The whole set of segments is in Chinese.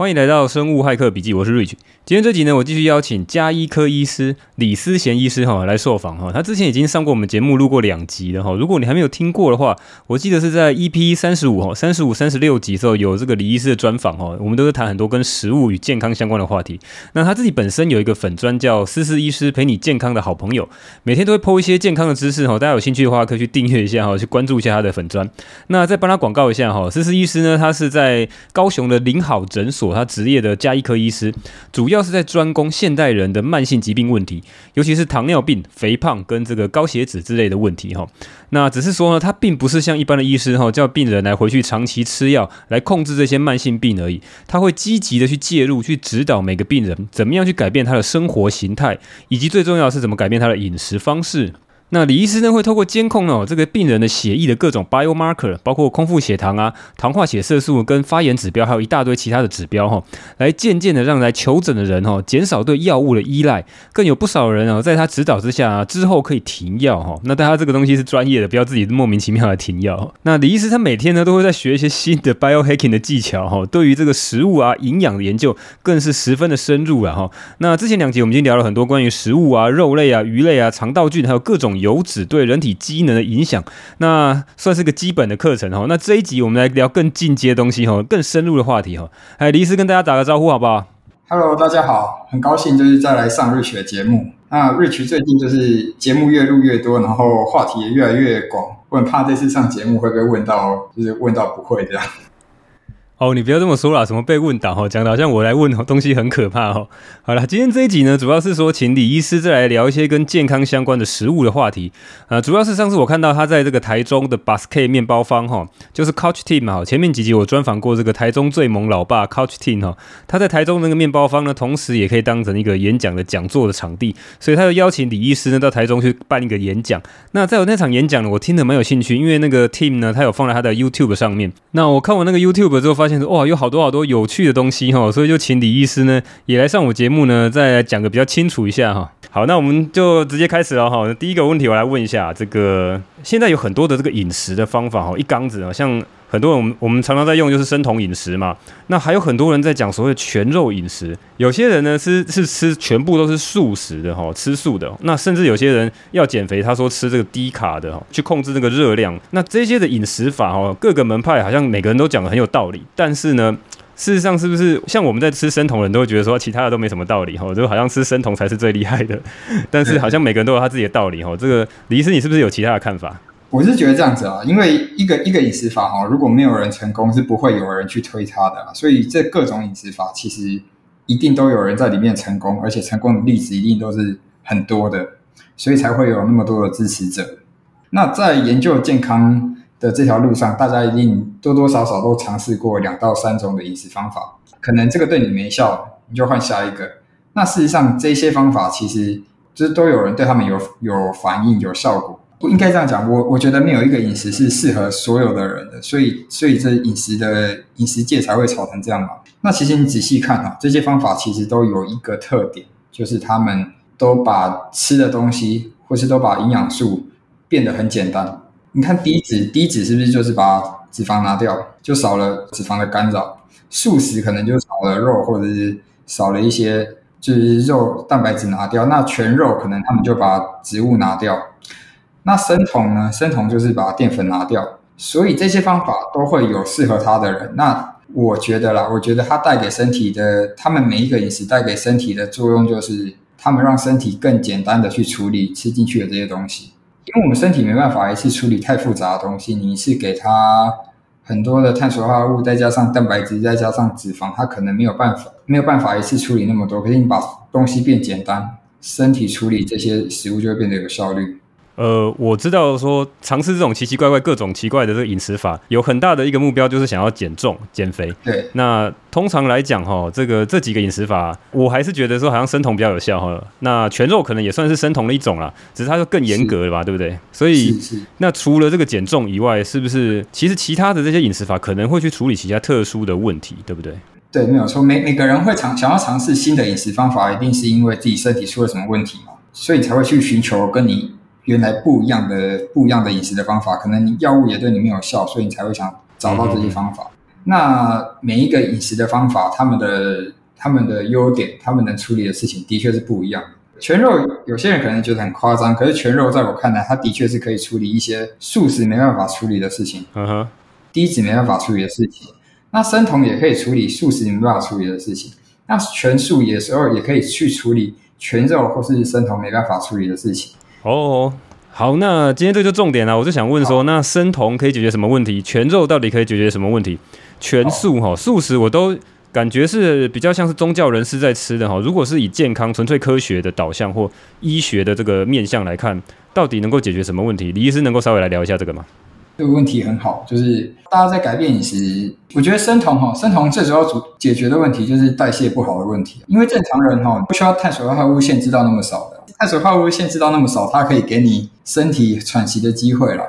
欢迎来到生物骇客笔记，我是 Rich。今天这集呢，我继续邀请加医科医师李思贤医师哈来受访哈。他之前已经上过我们节目，录过两集了哈。如果你还没有听过的话，我记得是在 EP 三十五哈、三十五、三十六集时候有这个李医师的专访哈。我们都是谈很多跟食物与健康相关的话题。那他自己本身有一个粉专叫思思医师陪你健康的好朋友，每天都会 po 一些健康的知识哈。大家有兴趣的话，可以去订阅一下哈，去关注一下他的粉专。那再帮他广告一下哈，思思医师呢，他是在高雄的林好诊所，他职业的加医科医师，主要是在专攻现代人的慢性疾病问题，尤其是糖尿病、肥胖跟这个高血脂之类的问题哈。那只是说呢，他并不是像一般的医师哈，叫病人来回去长期吃药来控制这些慢性病而已。他会积极的去介入，去指导每个病人怎么样去改变他的生活形态，以及最重要的是怎么改变他的饮食方式。那李医师呢，会透过监控哦，这个病人的血液的各种 biomarker，包括空腹血糖啊、糖化血色素跟发炎指标，还有一大堆其他的指标哈，来渐渐的让来求诊的人哈减少对药物的依赖，更有不少人哦，在他指导之下啊之后可以停药哈。那大家这个东西是专业的，不要自己莫名其妙的停药。那李医师他每天呢都会在学一些新的 biohacking 的技巧哈，对于这个食物啊营养的研究更是十分的深入了哈。那之前两集我们已经聊了很多关于食物啊、肉类啊、鱼类啊、肠道菌还有各种。油脂对人体机能的影响，那算是个基本的课程哈。那这一集我们来聊更进阶的东西哈，更深入的话题哈。哎，李医师跟大家打个招呼好不好？Hello，大家好，很高兴就是再来上 Rich 的节目。那 Rich 最近就是节目越录越多，然后话题也越来越广。我很怕这次上节目会被问到，就是问到不会这样。哦，你不要这么说啦，什么被问倒哈，讲的好像我来问东西很可怕哈。好了，今天这一集呢，主要是说请李医师再来聊一些跟健康相关的食物的话题啊。主要是上次我看到他在这个台中的 Basket 面包坊哈，就是 Couch Team 哈。前面几集我专访过这个台中最萌老爸 Couch Team 哈，他在台中那个面包坊呢，同时也可以当成一个演讲的讲座的场地，所以他就邀请李医师呢到台中去办一个演讲。那在我那场演讲呢，我听得蛮有兴趣，因为那个 Team 呢，他有放在他的 YouTube 上面。那我看完那个 YouTube 之后，发现说哇，有好多好多有趣的东西哈，所以就请李医师呢也来上我节目呢，再来讲个比较清楚一下哈。好，那我们就直接开始了哈。第一个问题我来问一下，这个现在有很多的这个饮食的方法哈，一缸子啊，像很多人我们我们常常在用就是生酮饮食嘛，那还有很多人在讲所谓的全肉饮食，有些人呢是是吃全部都是素食的哈，吃素的，那甚至有些人要减肥，他说吃这个低卡的哈，去控制这个热量，那这些的饮食法哦，各个门派好像每个人都讲的很有道理，但是呢。事实上，是不是像我们在吃生酮的人都会觉得说，其他的都没什么道理哈，就好像吃生酮才是最厉害的。但是好像每个人都有他自己的道理哈。这个李医师，你是不是有其他的看法？我是觉得这样子啊，因为一个一个饮食法哈，如果没有人成功，是不会有人去推它的。所以这各种饮食法其实一定都有人在里面成功，而且成功的例子一定都是很多的，所以才会有那么多的支持者。那在研究健康的这条路上，大家一定多多少少都尝试过两到三种的饮食方法，可能这个对你没效，你就换下一个。那事实上，这些方法其实就是都有人对他们有有反应、有效果。不应该这样讲，我我觉得没有一个饮食是适合所有的人的，所以所以这饮食的饮食界才会吵成这样嘛。那其实你仔细看啊，这些方法其实都有一个特点，就是他们都把吃的东西，或是都把营养素变得很简单。你看低脂，低脂是不是就是把脂肪拿掉，就少了脂肪的干扰？素食可能就少了肉，或者是少了一些就是肉蛋白质拿掉。那全肉可能他们就把植物拿掉。那生酮呢？生酮就是把淀粉拿掉。所以这些方法都会有适合他的人。那我觉得啦，我觉得它带给身体的，他们每一个饮食带给身体的作用，就是他们让身体更简单的去处理吃进去的这些东西。因为我们身体没办法一次处理太复杂的东西，你是给它很多的碳水化合物，再加上蛋白质，再加上脂肪，它可能没有办法没有办法一次处理那么多。可是你把东西变简单，身体处理这些食物就会变得有效率。呃，我知道说尝试这种奇奇怪怪、各种奇怪的这个饮食法，有很大的一个目标就是想要减重、减肥。对，那通常来讲哈，这个这几个饮食法，我还是觉得说好像生酮比较有效哈。那全肉可能也算是生酮的一种啦，只是它就更严格了吧，对不对？所以，那除了这个减重以外，是不是其实其他的这些饮食法可能会去处理其他特殊的问题，对不对？对，没有错。每每个人会尝想要尝试新的饮食方法，一定是因为自己身体出了什么问题嘛，所以才会去寻求跟你。原来不一样的不一样的饮食的方法，可能你药物也对你没有效，所以你才会想找到这些方法。嗯、那每一个饮食的方法，他们的他们的优点，他们能处理的事情，的确是不一样的。全肉有些人可能觉得很夸张，可是全肉在我看来，它的确是可以处理一些素食没办法处理的事情，嗯哼，低脂没办法处理的事情。那生酮也可以处理素食没办法处理的事情。那全素有时候也可以去处理全肉或是生酮没办法处理的事情。哦，好，那今天这就重点了，我就想问说，那生酮可以解决什么问题？全肉到底可以解决什么问题？全素哈，素食我都。感觉是比较像是宗教人士在吃的哈。如果是以健康、纯粹科学的导向或医学的这个面向来看，到底能够解决什么问题？李医师能够稍微来聊一下这个吗？这个问题很好，就是大家在改变饮食，我觉得生酮哈，生酮最主要主解决的问题就是代谢不好的问题。因为正常人哈不需要碳水化合物限制到那么少的，碳水化合物限制到那么少，它可以给你身体喘息的机会了，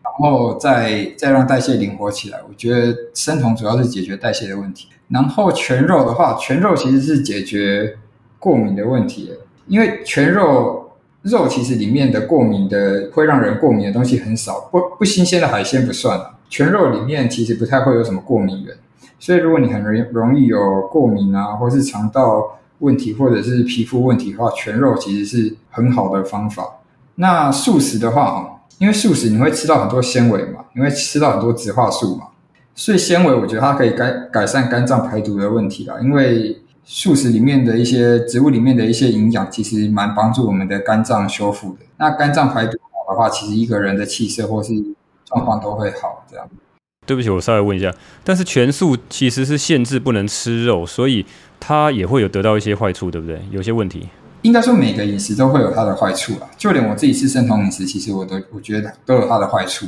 然后再再让代谢灵活起来。我觉得生酮主要是解决代谢的问题。然后全肉的话，全肉其实是解决过敏的问题，因为全肉肉其实里面的过敏的会让人过敏的东西很少，不不新鲜的海鲜不算啊。全肉里面其实不太会有什么过敏源，所以如果你很容容易有过敏啊，或是肠道问题或者是皮肤问题的话，全肉其实是很好的方法。那素食的话，因为素食你会吃到很多纤维嘛，你会吃到很多植化素嘛。所以纤维，我觉得它可以改改善肝脏排毒的问题啦。因为素食里面的一些植物里面的一些营养，其实蛮帮助我们的肝脏修复的。那肝脏排毒好的话，其实一个人的气色或是状况都会好。这样。对不起，我稍微问一下，但是全素其实是限制不能吃肉，所以它也会有得到一些坏处，对不对？有些问题。应该说每个饮食都会有它的坏处啦。就连我自己吃生酮饮食，其实我都我觉得都有它的坏处。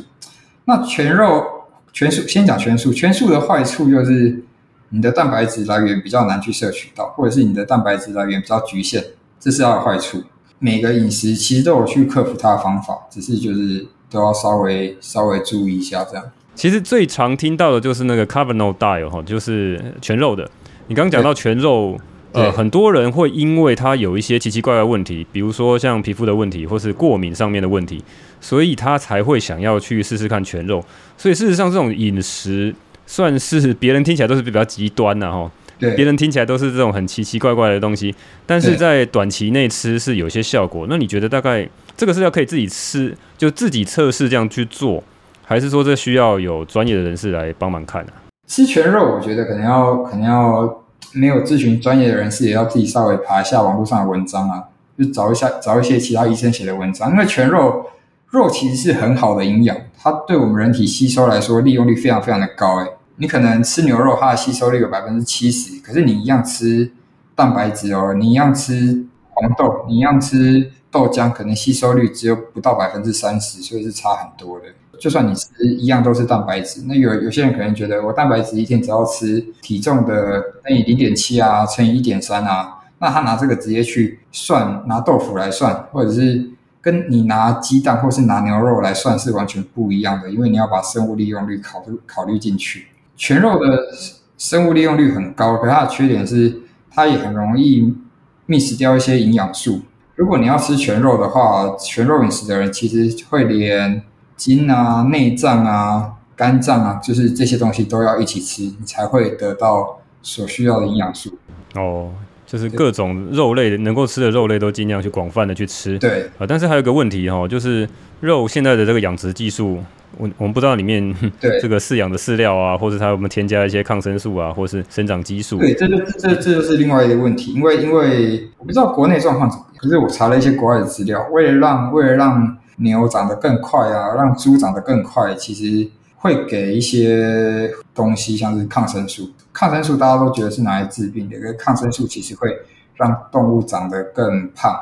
那全肉。全素，先讲全素。全素的坏处就是你的蛋白质来源比较难去摄取到，或者是你的蛋白质来源比较局限，这是它的坏处。每个饮食其实都有去克服它的方法，只是就是都要稍微稍微注意一下这样。其实最常听到的就是那个 Carnivore Diet 哈，就是全肉的。你刚刚讲到全肉。呃，很多人会因为他有一些奇奇怪怪的问题，比如说像皮肤的问题，或是过敏上面的问题，所以他才会想要去试试看全肉。所以事实上，这种饮食算是别人听起来都是比较极端的哈。别人听起来都是这种很奇奇怪怪的东西，但是在短期内吃是有些效果。那你觉得大概这个是要可以自己吃，就自己测试这样去做，还是说这需要有专业的人士来帮忙看呢？吃全肉，我觉得可能要，可能要。没有咨询专业的人士，也要自己稍微爬一下网络上的文章啊，就找一下找一些其他医生写的文章。因为全肉肉其实是很好的营养，它对我们人体吸收来说利用率非常非常的高。诶，你可能吃牛肉，它的吸收率有百分之七十，可是你一样吃蛋白质哦，你一样吃红豆，你一样吃豆浆，可能吸收率只有不到百分之三十，所以是差很多的。就算你吃一样都是蛋白质，那有有些人可能觉得我蛋白质一天只要吃体重的乘以零点七啊，乘以一点三啊，那他拿这个直接去算，拿豆腐来算，或者是跟你拿鸡蛋或是拿牛肉来算是完全不一样的，因为你要把生物利用率考虑考虑进去。全肉的生物利用率很高，可它的缺点是它也很容易 miss 掉一些营养素。如果你要吃全肉的话，全肉饮食的人其实会连。筋啊、内脏啊、肝脏啊，就是这些东西都要一起吃，你才会得到所需要的营养素。哦，就是各种肉类能够吃的肉类都尽量去广泛的去吃。对啊，但是还有一个问题哈、哦，就是肉现在的这个养殖技术，我我们不知道里面对 这个饲养的饲料啊，或者它有没有添加一些抗生素啊，或是生长激素。对，这就这这就是另外一个问题，因为因为我不知道国内状况怎么样，可是我查了一些国外的资料，为了让为了让牛长得更快啊，让猪长得更快，其实会给一些东西，像是抗生素。抗生素大家都觉得是拿来治病的，可是抗生素其实会让动物长得更胖。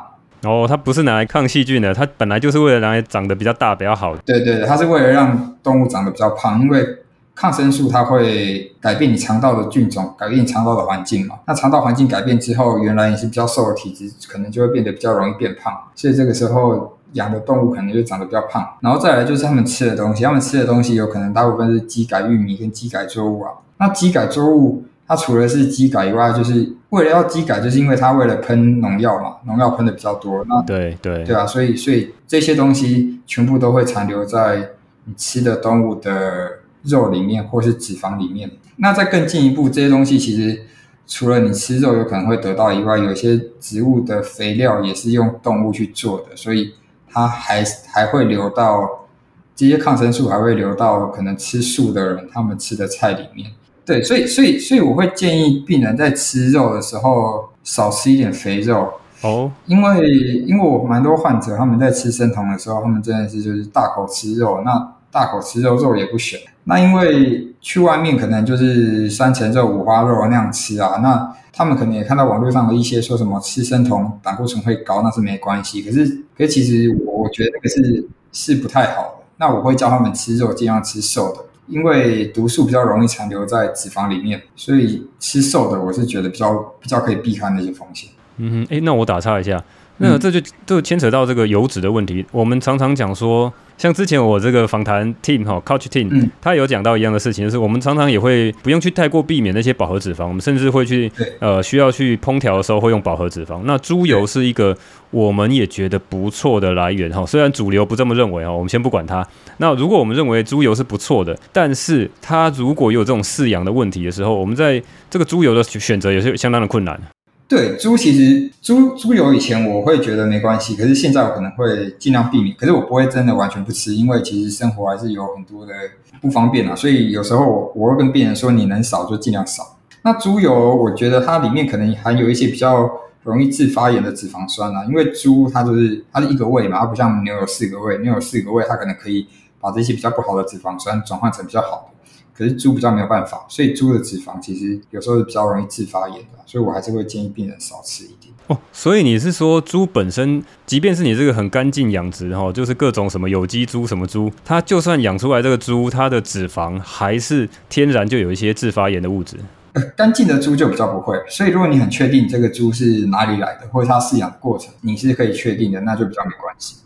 哦，它不是拿来抗细菌的，它本来就是为了拿来长得比较大、比较好。对对，它是为了让动物长得比较胖，因为抗生素它会改变你肠道的菌种，改变你肠道的环境嘛。那肠道环境改变之后，原来你是比较瘦的体质，可能就会变得比较容易变胖。所以这个时候。养的动物可能就长得比较胖，然后再来就是他们吃的东西，他们吃的东西有可能大部分是基改玉米跟基改作物啊。那基改作物它除了是基改以外，就是为了要基改，就是因为它为了喷农药嘛，农药喷的比较多。那对对对啊，所以所以这些东西全部都会残留在你吃的动物的肉里面或是脂肪里面。那再更进一步，这些东西其实除了你吃肉有可能会得到以外，有些植物的肥料也是用动物去做的，所以它还还会流到这些抗生素，还会流到可能吃素的人他们吃的菜里面。对，所以所以所以我会建议病人在吃肉的时候少吃一点肥肉。哦，因为因为我蛮多患者他们在吃生酮的时候，他们真的是就是大口吃肉，那大口吃肉肉也不选。那因为去外面可能就是三层肉、五花肉那样吃啊，那他们可能也看到网络上的一些说什么吃生酮胆固醇会高，那是没关系。可是可是其实我我觉得这个是是不太好的。那我会教他们吃肉，尽量吃瘦的，因为毒素比较容易残留在脂肪里面，所以吃瘦的我是觉得比较比较可以避开那些风险。嗯哼，诶，那我打岔一下，那这就就牵扯到这个油脂的问题。我们常常讲说，像之前我这个访谈 team 哈，coach team，、嗯、他有讲到一样的事情，就是我们常常也会不用去太过避免那些饱和脂肪，我们甚至会去呃需要去烹调的时候会用饱和脂肪。那猪油是一个我们也觉得不错的来源哈，虽然主流不这么认为哈，我们先不管它。那如果我们认为猪油是不错的，但是它如果有这种饲养的问题的时候，我们在这个猪油的选择也是相当的困难。对，猪其实猪猪油以前我会觉得没关系，可是现在我可能会尽量避免。可是我不会真的完全不吃，因为其实生活还是有很多的不方便啊。所以有时候我我会跟病人说，你能少就尽量少。那猪油我觉得它里面可能含有一些比较容易致发炎的脂肪酸啊，因为猪它就是它是一个胃嘛，它不像牛有四个胃，牛有四个胃，它可能可以把这些比较不好的脂肪酸转换成比较好的。可是猪比较没有办法，所以猪的脂肪其实有时候是比较容易致发炎的，所以我还是会建议病人少吃一点。哦，所以你是说猪本身，即便是你这个很干净养殖哈，就是各种什么有机猪什么猪，它就算养出来这个猪，它的脂肪还是天然就有一些致发炎的物质。呃，干净的猪就比较不会，所以如果你很确定这个猪是哪里来的，或者它饲养的过程你是可以确定的，那就比较没关系。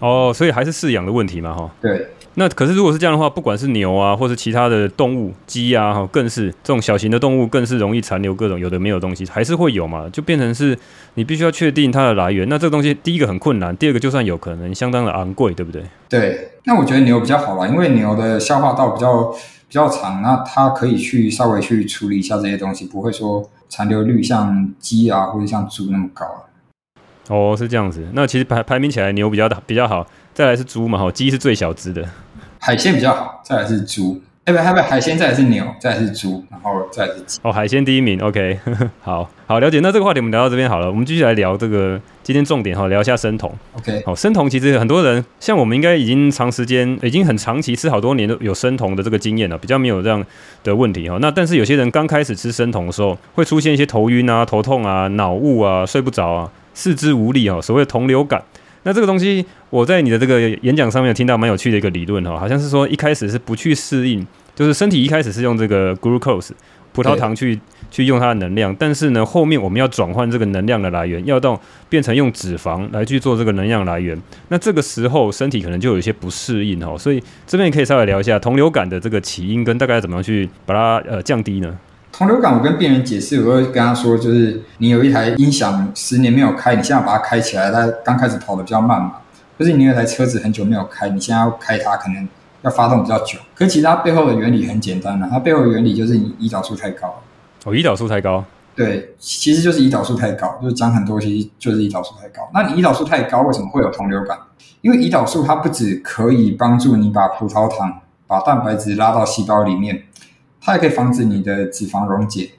哦，所以还是饲养的问题嘛，哈。对。那可是如果是这样的话，不管是牛啊，或是其他的动物，鸡啊，哈，更是这种小型的动物，更是容易残留各种有的没有东西，还是会有嘛？就变成是你必须要确定它的来源。那这个东西，第一个很困难，第二个就算有可能，相当的昂贵，对不对？对。那我觉得牛比较好啦，因为牛的消化道比较比较长，那它可以去稍微去处理一下这些东西，不会说残留率像鸡啊或者像猪那么高。哦，是这样子。那其实排排名起来，牛比较比较好，再来是猪嘛，哈，鸡是最小只的。海鲜比较好，再来是猪，哎不，还不海鲜，再来是牛，再来是猪，然后再来是鸡。哦，海鲜第一名，OK，好好了解。那这个话题我们聊到这边好了，我们继续来聊这个今天重点哈，聊一下生酮。OK，好，生酮其实很多人像我们应该已经长时间，已经很长期吃好多年都有生酮的这个经验了，比较没有这样的问题哈。那但是有些人刚开始吃生酮的时候，会出现一些头晕啊、头痛啊、脑雾啊、睡不着啊、四肢无力啊，所谓的酮流感。那这个东西，我在你的这个演讲上面有听到蛮有趣的一个理论哈，好像是说一开始是不去适应，就是身体一开始是用这个 glucose 葡萄糖去去用它的能量，但是呢，后面我们要转换这个能量的来源，要到变成用脂肪来去做这个能量来源，那这个时候身体可能就有一些不适应哈，所以这边也可以稍微聊一下酮流感的这个起因跟大概怎么样去把它呃降低呢？同流感，我跟病人解释，我会跟他说，就是你有一台音响十年没有开，你现在把它开起来，它刚开始跑得比较慢嘛。就是你有一台车子很久没有开，你现在要开它，可能要发动比较久。可是其实它背后的原理很简单的，它背后的原理就是你胰岛素太高。哦，胰岛素太高。对，其实就是胰岛素太高，就是讲很多，其实就是胰岛素太高。那你胰岛素太高，为什么会有同流感？因为胰岛素它不只可以帮助你把葡萄糖、把蛋白质拉到细胞里面。它也可以防止你的脂肪溶解，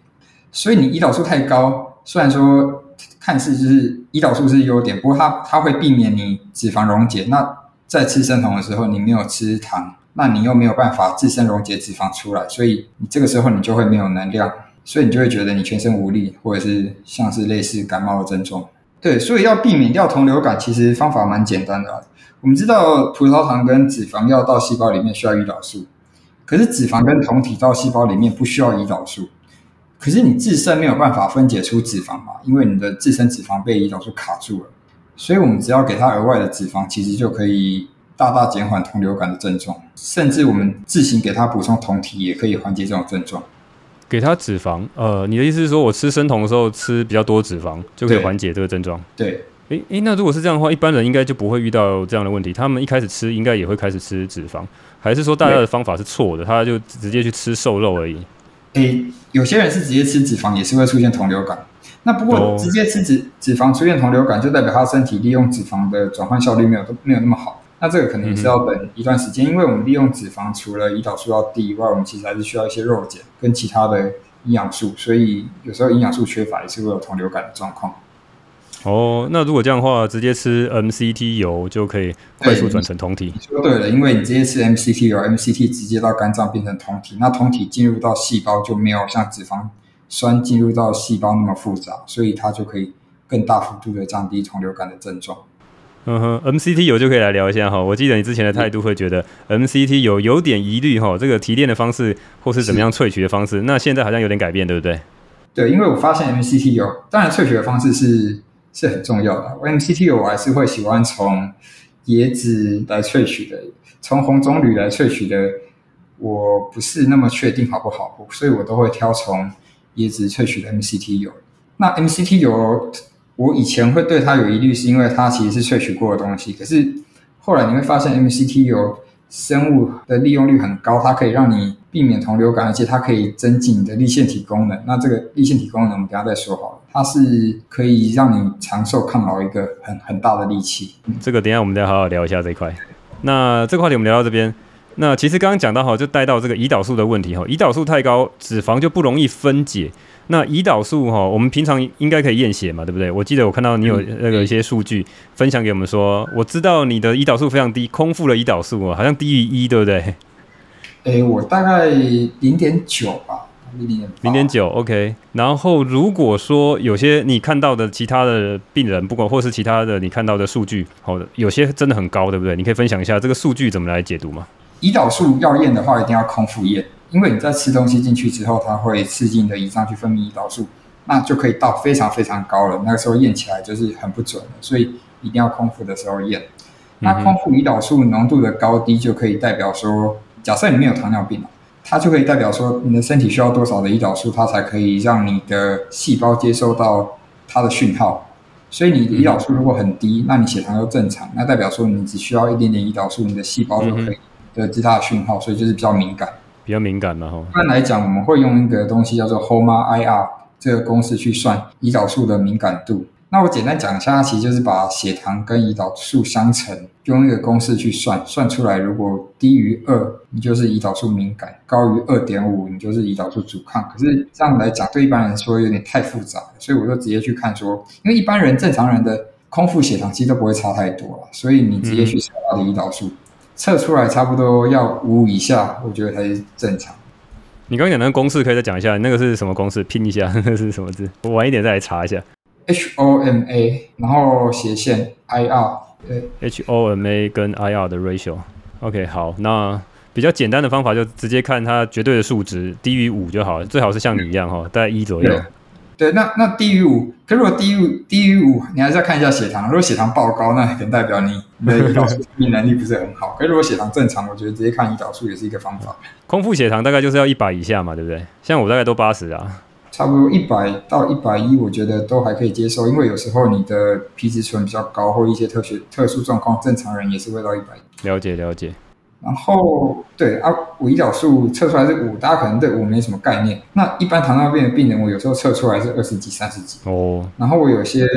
所以你胰岛素太高，虽然说看似就是胰岛素是优点，不过它它会避免你脂肪溶解。那在吃生酮的时候，你没有吃糖，那你又没有办法自身溶解脂肪出来，所以你这个时候你就会没有能量，所以你就会觉得你全身无力，或者是像是类似感冒的症状。对，所以要避免掉酮流感，其实方法蛮简单的。我们知道葡萄糖跟脂肪要到细胞里面需要胰岛素。可是脂肪跟酮体到细胞里面不需要胰岛素，可是你自身没有办法分解出脂肪嘛，因为你的自身脂肪被胰岛素卡住了，所以我们只要给它额外的脂肪，其实就可以大大减缓酮流感的症状，甚至我们自行给它补充酮体也可以缓解这种症状。给它脂肪，呃，你的意思是说我吃生酮的时候吃比较多脂肪就可以缓解这个症状？对，诶诶，那如果是这样的话，一般人应该就不会遇到这样的问题。他们一开始吃，应该也会开始吃脂肪，还是说大家的方法是错的？他就直接去吃瘦肉而已。诶，有些人是直接吃脂肪，也是会出现酮流感。那不过直接吃脂脂肪出现酮流感，就代表他身体利用脂肪的转换效率没有都没有那么好。那这个可能也是要等一段时间，嗯、因为我们利用脂肪除了胰岛素要低以外，我们其实还是需要一些肉碱跟其他的营养素，所以有时候营养素缺乏也是会有酮流感的状况。哦，那如果这样的话，直接吃 MCT 油就可以快速转成酮体。你说对了，因为你直接吃 MCT 油，MCT 直接到肝脏变成酮体，那酮体进入到细胞就没有像脂肪酸进入到细胞那么复杂，所以它就可以更大幅度的降低酮流感的症状。嗯哼，MCT 油就可以来聊一下哈。我记得你之前的态度会觉得 MCT 油有点疑虑哈，这个提炼的方式或是怎么样萃取的方式，那现在好像有点改变，对不对？对，因为我发现 MCT 油，当然萃取的方式是是很重要的。MCT 油我还是会喜欢从椰子来萃取的，从红棕榈来萃取的，我不是那么确定好不好，所以我都会挑从椰子萃取的 MCT 油。那 MCT 油。我以前会对它有疑虑，是因为它其实是萃取过的东西。可是后来你会发现，MCT 油生物的利用率很高，它可以让你避免同流感，而且它可以增进你的粒线体功能。那这个粒线体功能，我们等下再说好了。它是可以让你长寿抗老一个很很大的利器。这个等下我们再好好聊一下这一块。那这个话题我们聊到这边。那其实刚刚讲到哈，就带到这个胰岛素的问题哈，胰岛素太高，脂肪就不容易分解。那胰岛素哈，我们平常应该可以验血嘛，对不对？我记得我看到你有那个一些数据分享给我们说，我知道你的胰岛素非常低，空腹的胰岛素好像低于一，对不对？诶，我大概零点九吧，零点零点九，OK。然后如果说有些你看到的其他的病人，不管或是其他的你看到的数据，好的，有些真的很高，对不对？你可以分享一下这个数据怎么来解读吗？胰岛素要验的话，一定要空腹验。因为你在吃东西进去之后，它会刺激你的胰脏去分泌胰岛素，那就可以到非常非常高了。那个时候验起来就是很不准了，所以一定要空腹的时候验。那空腹胰岛素浓度的高低就可以代表说，假设你没有糖尿病，它就可以代表说你的身体需要多少的胰岛素，它才可以让你的细胞接收到它的讯号。所以你的胰岛素如果很低，那你血糖又正常，那代表说你只需要一点点胰岛素，你的细胞就可以得知它的讯号，所以就是比较敏感。比较敏感的，哈。一般来讲，我们会用一个东西叫做 HOMA-IR 这个公式去算胰岛素的敏感度。那我简单讲一下，它其实就是把血糖跟胰岛素相乘，用一个公式去算，算出来如果低于二，你就是胰岛素敏感；高于二点五，你就是胰岛素阻抗。可是这样来讲，对一般人说有点太复杂了，所以我就直接去看说，因为一般人正常人的空腹血糖其实都不会差太多了，所以你直接去测他的胰岛素。嗯测出来差不多要五以下，我觉得才是正常。你刚刚讲那个公式可以再讲一下，那个是什么公式？拼一下，那个是什么字？我晚一点再来查一下。H O M A，然后斜线 I R，对，H O M A 跟 I R 的 ratio。OK，好，那比较简单的方法就直接看它绝对的数值低于五就好了，最好是像你一样哈，大概一左右。对，那那低于五，可如果低于低于五，你还是要看一下血糖。如果血糖爆高，那可能代表你的胰岛素分泌能力不是很好。可是如果血糖正常，我觉得直接看胰岛素也是一个方法。空腹血糖大概就是要一百以下嘛，对不对？像我大概都八十啊，差不多一百到一百一，我觉得都还可以接受。因为有时候你的皮质醇比较高，或一些特殊特殊状况，正常人也是会到一百。了解了解。然后对啊，我胰岛素测出来是五，大家可能对五没什么概念。那一般糖尿病的病人，我有时候测出来是二十几、三十几。哦。然后我有些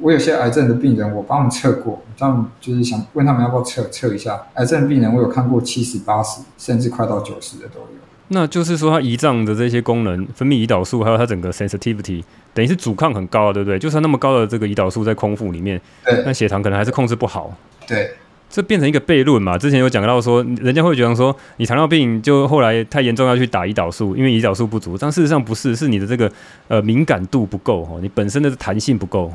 我有些癌症的病人，我帮他们测过，他们就是想问他们要不要测测一下。癌症病人我有看过七十八十，甚至快到九十的都有。那就是说，它胰脏的这些功能，分泌胰岛素，还有它整个 sensitivity，等于是阻抗很高，对不对？就算那么高的这个胰岛素在空腹里面，对，那血糖可能还是控制不好。对。这变成一个悖论嘛？之前有讲到说，人家会觉得说，你糖尿病就后来太严重要去打胰岛素，因为胰岛素不足。但事实上不是，是你的这个呃敏感度不够哦，你本身的弹性不够。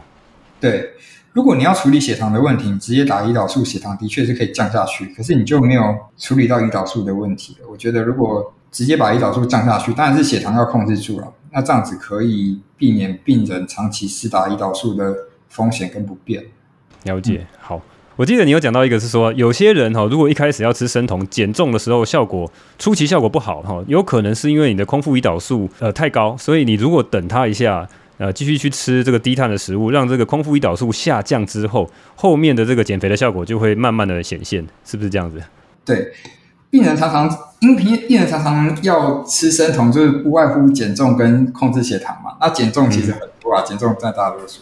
对，如果你要处理血糖的问题，你直接打胰岛素，血糖的确是可以降下去。可是你就没有处理到胰岛素的问题了。我觉得如果直接把胰岛素降下去，当然是血糖要控制住了。那这样子可以避免病人长期施打胰岛素的风险跟不便。了解，嗯、好。我记得你有讲到一个是说，有些人哈，如果一开始要吃生酮减重的时候，效果初期效果不好哈，有可能是因为你的空腹胰岛素呃太高，所以你如果等它一下，呃继续去吃这个低碳的食物，让这个空腹胰岛素下降之后，后面的这个减肥的效果就会慢慢的显现，是不是这样子？对，病人常常因为病人常常要吃生酮，就是不外乎减重跟控制血糖嘛。那减重其实很多啊，减、嗯、重占大多数。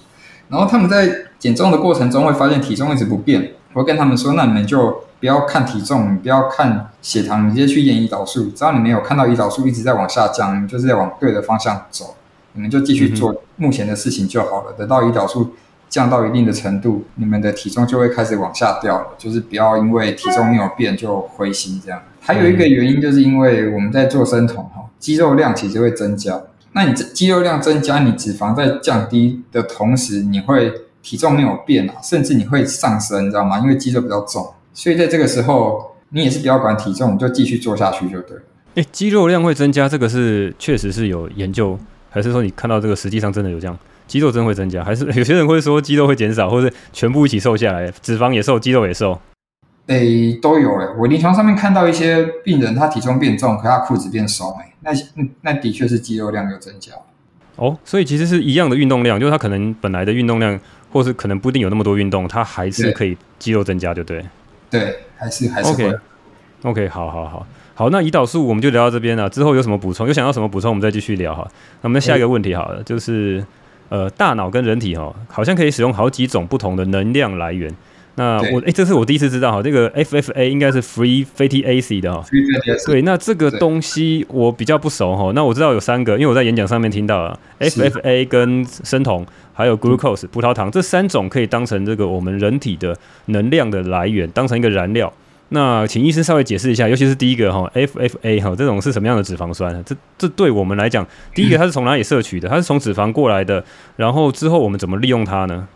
然后他们在减重的过程中会发现体重一直不变，我会跟他们说，那你们就不要看体重，不要看血糖，你直接去验胰岛素。只要你没有看到胰岛素一直在往下降，你就是在往对的方向走，你们就继续做目前的事情就好了。等到胰岛素降到一定的程度，你们的体重就会开始往下掉了。就是不要因为体重没有变就灰心这样。还有一个原因就是因为我们在做生酮哈，肌肉量其实会增加。那你肌肉量增加，你脂肪在降低的同时，你会体重没有变啊，甚至你会上升，你知道吗？因为肌肉比较重，所以在这个时候，你也是不要管体重，你就继续做下去就对了。诶，肌肉量会增加，这个是确实是有研究，还是说你看到这个实际上真的有这样？肌肉真会增加，还是有些人会说肌肉会减少，或者全部一起瘦下来，脂肪也瘦，肌肉也瘦？诶，都有诶。我临床上面看到一些病人，他体重变重，可他裤子变松诶。那嗯，那的确是肌肉量有增加哦，所以其实是一样的运动量，就是他可能本来的运动量，或是可能不一定有那么多运动，他还是可以肌肉增加，对不对？对，还是还是会。OK，OK，好好好好，那胰岛素我们就聊到这边了。之后有什么补充？有想要什么补充，我们再继续聊哈。那我们下一个问题好了，就是呃，大脑跟人体哈，好像可以使用好几种不同的能量来源。那我哎、欸，这是我第一次知道哈，这个 FFA 应该是 Free Fatty Acid 的哈。对，那这个东西我比较不熟哈。那我知道有三个，因为我在演讲上面听到了 FFA 跟生酮，还有 Glucose 葡萄糖这三种可以当成这个我们人体的能量的来源，当成一个燃料。那请医生稍微解释一下，尤其是第一个哈 FFA 哈，这种是什么样的脂肪酸？这这对我们来讲，第一个它是从哪里摄取的？它是从脂肪过来的，然后之后我们怎么利用它呢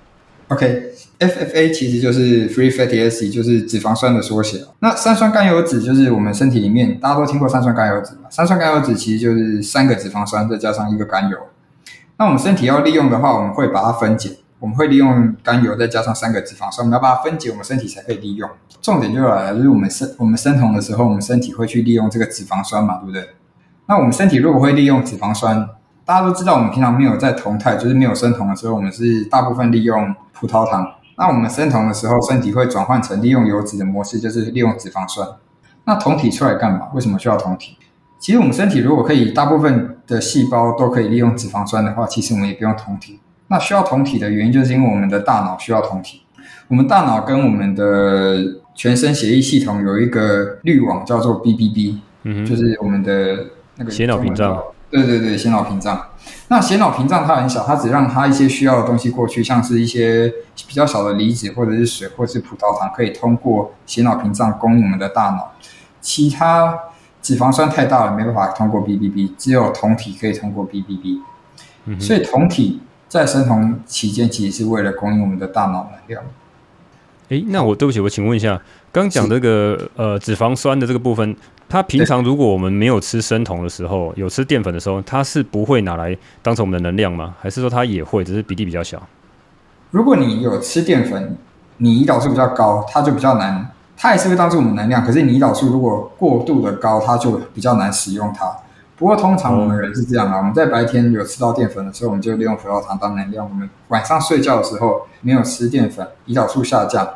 ？OK，FFA 其实就是 Free Fatty Acid，就是脂肪酸的缩写。那三酸甘油酯就是我们身体里面大家都听过三酸甘油酯嘛？三酸甘油酯其实就是三个脂肪酸再加上一个甘油。那我们身体要利用的话，我们会把它分解，我们会利用甘油再加上三个脂肪酸，我们要把它分解，我们身体才可以利用。重点就来了，就是我们生我们生酮的时候，我们身体会去利用这个脂肪酸嘛，对不对？那我们身体如果会利用脂肪酸，大家都知道，我们平常没有在酮态，就是没有生酮的时候，我们是大部分利用葡萄糖。那我们生酮的时候，身体会转换成利用油脂的模式，就是利用脂肪酸。那酮体出来干嘛？为什么需要酮体？其实我们身体如果可以大部分的细胞都可以利用脂肪酸的话，其实我们也不用酮体。那需要酮体的原因，就是因为我们的大脑需要酮体。我们大脑跟我们的全身血液系统有一个滤网，叫做 BBB，嗯，就是我们的那个血脑屏障。对对对，血脑屏障。那血脑屏障它很小，它只让它一些需要的东西过去，像是一些比较小的离子或者是水或者是葡萄糖，可以通过血脑屏障供应我们的大脑。其他脂肪酸太大了，没办法通过 BBB，只有酮体可以通过 BBB。嗯、所以酮体在生酮期间其实是为了供应我们的大脑能量。诶，那我对不起，我请问一下，刚讲这个呃脂肪酸的这个部分。它平常如果我们没有吃生酮的时候，有吃淀粉的时候，它是不会拿来当成我们的能量吗？还是说它也会，只是比例比较小？如果你有吃淀粉，你胰岛素比较高，它就比较难，它也是会当做我们能量。可是你胰岛素如果过度的高，它就比较难使用它。不过通常我们人是这样啊，我们在白天有吃到淀粉的时候，我们就利用葡萄糖当能量；我们晚上睡觉的时候没有吃淀粉，胰岛素下降。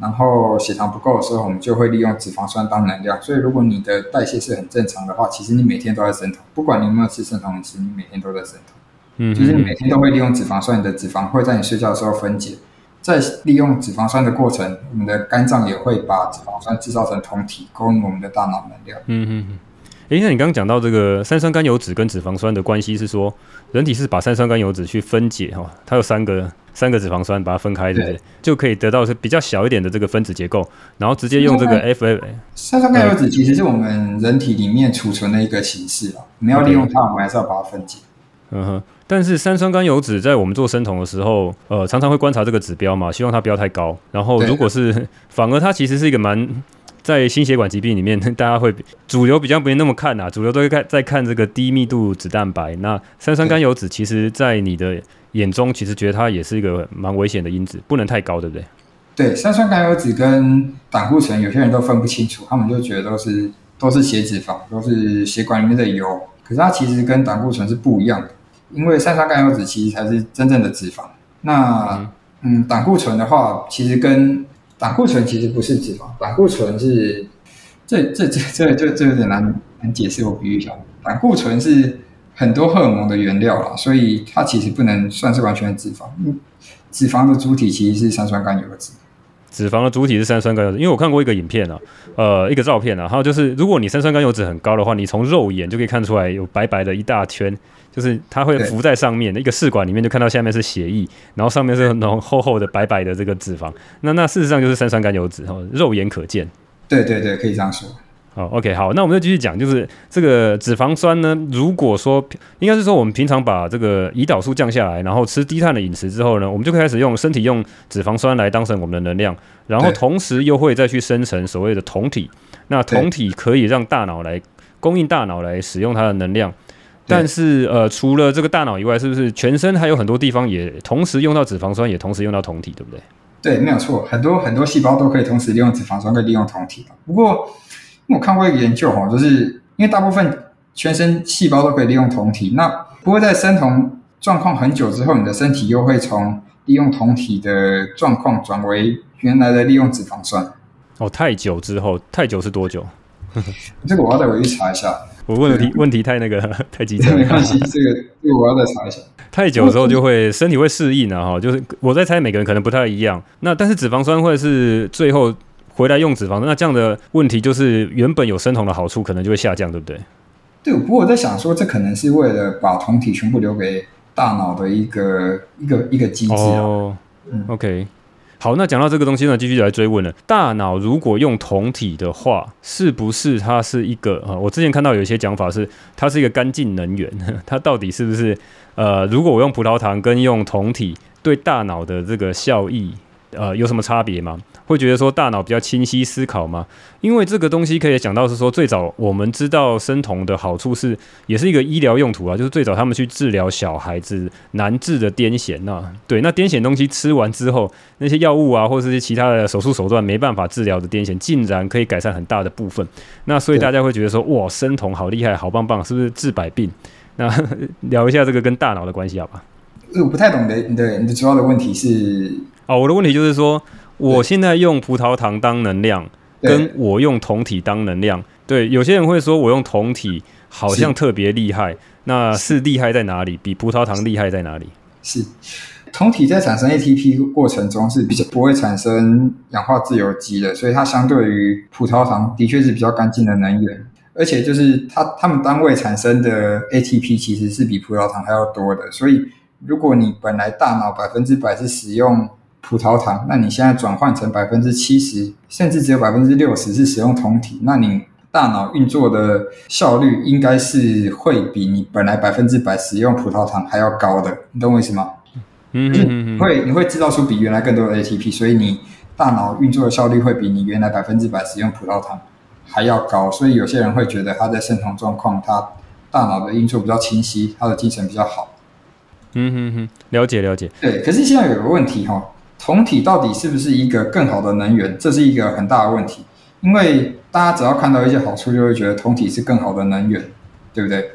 然后血糖不够的时候，我们就会利用脂肪酸当能量。所以，如果你的代谢是很正常的话，其实你每天都在生酮，不管你有没有吃生酮饮食，你每天都在生酮。嗯，就是你每天都会利用脂肪酸，你的脂肪会在你睡觉的时候分解，在利用脂肪酸的过程，我们的肝脏也会把脂肪酸制造成酮体，供应我们的大脑能量。嗯嗯嗯。诶，那你刚刚讲到这个三酸甘油酯跟脂肪酸的关系是说，人体是把三酸甘油酯去分解哈，它有三个。三个脂肪酸把它分开，对不对？就可以得到是比较小一点的这个分子结构，然后直接用这个 FFA。三酸甘油酯其实是我们人体里面储存的一个形式啊，我们要利用它，我们还是要把它分解。嗯哼，但是三酸甘油酯在我们做生酮的时候，呃，常常会观察这个指标嘛，希望它不要太高。然后如果是反而它其实是一个蛮在心血管疾病里面，大家会主流比较不会那么看呐、啊，主流都会看在看这个低密度脂蛋白。那三酸甘油脂其实在你的眼中其实觉得它也是一个蛮危险的因子，不能太高，对不对？对，三酸甘油脂跟胆固醇，有些人都分不清楚，他们就觉得都是都是血脂肪，都是血管里面的油。可是它其实跟胆固醇是不一样的。因为三酸甘油脂其实才是真正的脂肪。那嗯，胆固醇的话，其实跟胆固醇其实不是脂肪，胆固醇是这这这这这这有点难难解释，我比喻一下，胆固醇是很多荷尔蒙的原料啦，所以它其实不能算是完全脂肪。脂肪的主体其实是三酸甘油酯。脂肪的主体是三酸甘油酯，因为我看过一个影片啊，呃，一个照片啊，还有就是如果你三酸甘油酯很高的话，你从肉眼就可以看出来有白白的一大圈，就是它会浮在上面的一个试管里面，就看到下面是血液，然后上面是那种厚厚的白白的这个脂肪，那那事实上就是三酸甘油脂，哈，肉眼可见。对对对，可以这样说。好，OK，好，那我们就继续讲，就是这个脂肪酸呢，如果说应该是说我们平常把这个胰岛素降下来，然后吃低碳的饮食之后呢，我们就开始用身体用脂肪酸来当成我们的能量，然后同时又会再去生成所谓的酮体，那酮体可以让大脑来供应大脑来使用它的能量，但是呃，除了这个大脑以外，是不是全身还有很多地方也同时用到脂肪酸，也同时用到酮体，对不对？对，没有错，很多很多细胞都可以同时利用脂肪酸，可以利用酮体，不过。我看过一个研究哈，就是因为大部分全身细胞都可以利用酮体，那不会在生酮状况很久之后，你的身体又会从利用酮体的状况转为原来的利用脂肪酸。哦，太久之后，太久是多久？这个我要再回去查一下。我问的题 问题太那个 太急 了，没关系，这个这个我要再查一下。太久之后就会身体会适应了哈，就是我在猜每个人可能不太一样。那但是脂肪酸会是最后。回来用脂肪，那这样的问题就是原本有生酮的好处可能就会下降，对不对？对，不过我在想说，这可能是为了把酮体全部留给大脑的一个一个一个机制哦。嗯，OK，好，那讲到这个东西呢，继续来追问了。大脑如果用酮体的话，是不是它是一个啊？我之前看到有一些讲法是，它是一个干净能源。它到底是不是？呃，如果我用葡萄糖跟用酮体，对大脑的这个效益，呃，有什么差别吗？会觉得说大脑比较清晰思考吗？因为这个东西可以讲到是说，最早我们知道生酮的好处是，也是一个医疗用途啊，就是最早他们去治疗小孩子难治的癫痫呐。对，那癫痫东西吃完之后，那些药物啊，或者是其他的手术手段没办法治疗的癫痫，竟然可以改善很大的部分。那所以大家会觉得说，哇，生酮好厉害，好棒棒，是不是治百病？那 聊一下这个跟大脑的关系好吧？我不太懂的，你的你的主要的问题是？哦，我的问题就是说。我现在用葡萄糖当能量，跟我用酮体当能量，对，有些人会说我用酮体好像特别厉害，那是。厉害在哪里？比葡萄糖厉害在哪里？是。酮体在产生 ATP 过程中是比较不会产生氧化自由基的，所以它相对于葡萄糖的确是比较干净的能源，而且就是它它们单位产生的 ATP 其实是比葡萄糖还要多的，所以如果你本来大脑百分之百是使用葡萄糖，那你现在转换成百分之七十，甚至只有百分之六十是使用酮体，那你大脑运作的效率应该是会比你本来百分之百使用葡萄糖还要高的，你懂我意思吗？嗯嗯嗯，会你会制造出比原来更多的 ATP，所以你大脑运作的效率会比你原来百分之百使用葡萄糖还要高，所以有些人会觉得他在生酮状况，他大脑的运作比较清晰，他的精神比较好。嗯哼哼，了解了解。对，可是现在有个问题哈。酮体到底是不是一个更好的能源？这是一个很大的问题，因为大家只要看到一些好处，就会觉得酮体是更好的能源，对不对？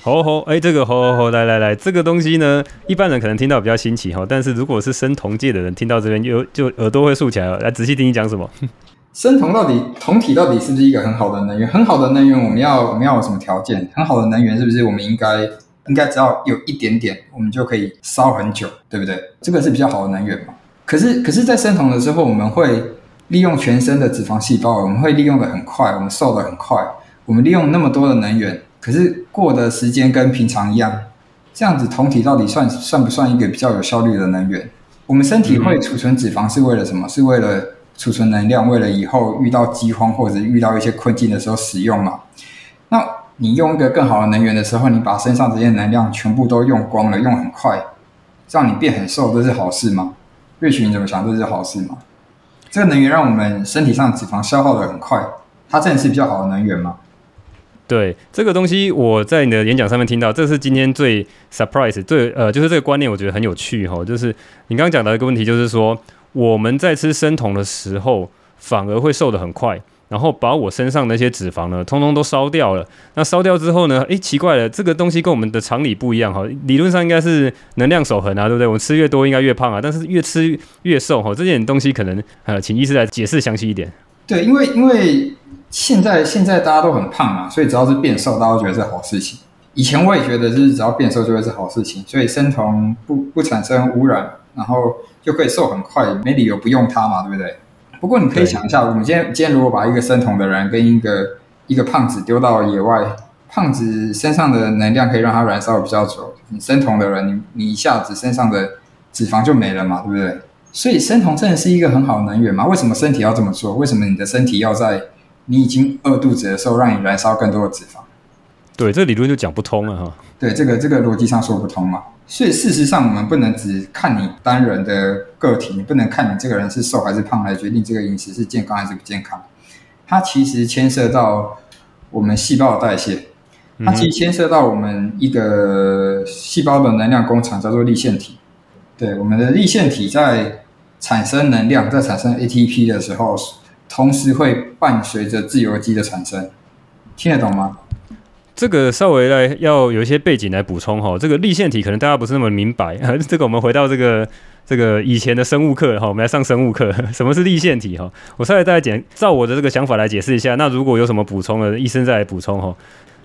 好好，哎，这个好好好，来来来，这个东西呢，一般人可能听到比较新奇哈，但是如果是生酮界的人听到这边就就耳朵会竖起来了，来仔细听你讲什么。生酮到底酮体到底是不是一个很好的能源？很好的能源，我们要我们要有什么条件？很好的能源是不是我们应该应该只要有一点点，我们就可以烧很久，对不对？这个是比较好的能源嘛？可是，可是在生酮的时候，我们会利用全身的脂肪细胞，我们会利用的很快，我们瘦的很快，我们利用那么多的能源，可是过的时间跟平常一样，这样子酮体到底算算不算一个比较有效率的能源？我们身体会储存脂肪是为了什么？是为了储存能量，为了以后遇到饥荒或者遇到一些困境的时候使用嘛？那你用一个更好的能源的时候，你把身上这些能量全部都用光了，用很快，让你变很瘦，这是好事吗？瑞群，你怎么想？这是好事吗？这个能源让我们身体上脂肪消耗的很快，它真的是比较好的能源吗？对，这个东西我在你的演讲上面听到，这是今天最 surprise 最呃，就是这个观念我觉得很有趣哈。就是你刚刚讲到一个问题，就是说我们在吃生酮的时候反而会瘦的很快，然后把我身上那些脂肪呢，通通都烧掉了。那烧掉之后呢，诶，奇怪了，这个东西跟我们的常理不一样哈。理论上应该是能量守恒啊，对不对？我们吃越多应该越胖啊，但是越吃越瘦哈。这点东西可能呃，请医师来解释详细一点。对，因为因为现在现在大家都很胖嘛，所以只要是变瘦，大家都觉得是好事情。以前我也觉得就是只要变瘦就会是好事情，所以生酮不不产生污染，然后就可以瘦很快，没理由不用它嘛，对不对？不过你可以想一下，我们今天今天如果把一个生酮的人跟一个一个胖子丢到野外，胖子身上的能量可以让他燃烧比较久，你生酮的人，你你一下子身上的脂肪就没了嘛，对不对？所以生酮真的是一个很好的能源嘛？为什么身体要这么做？为什么你的身体要在你已经饿肚子的时候让你燃烧更多的脂肪？对，这理论就讲不通了哈。对，这个这个逻辑上说不通嘛。所以事实上，我们不能只看你单人的个体，你不能看你这个人是瘦还是胖来决定这个饮食是健康还是不健康。它其实牵涉到我们细胞的代谢，它其实牵涉到我们一个细胞的能量工厂，叫做立腺体。对，我们的立腺体在产生能量，在产生 ATP 的时候，同时会伴随着自由基的产生。听得懂吗？这个稍微来要有一些背景来补充哈，这个立线体可能大家不是那么明白。这个我们回到这个这个以前的生物课哈，我们来上生物课，什么是立线体哈？我稍微大家简照我的这个想法来解释一下。那如果有什么补充的，医生再来补充哈。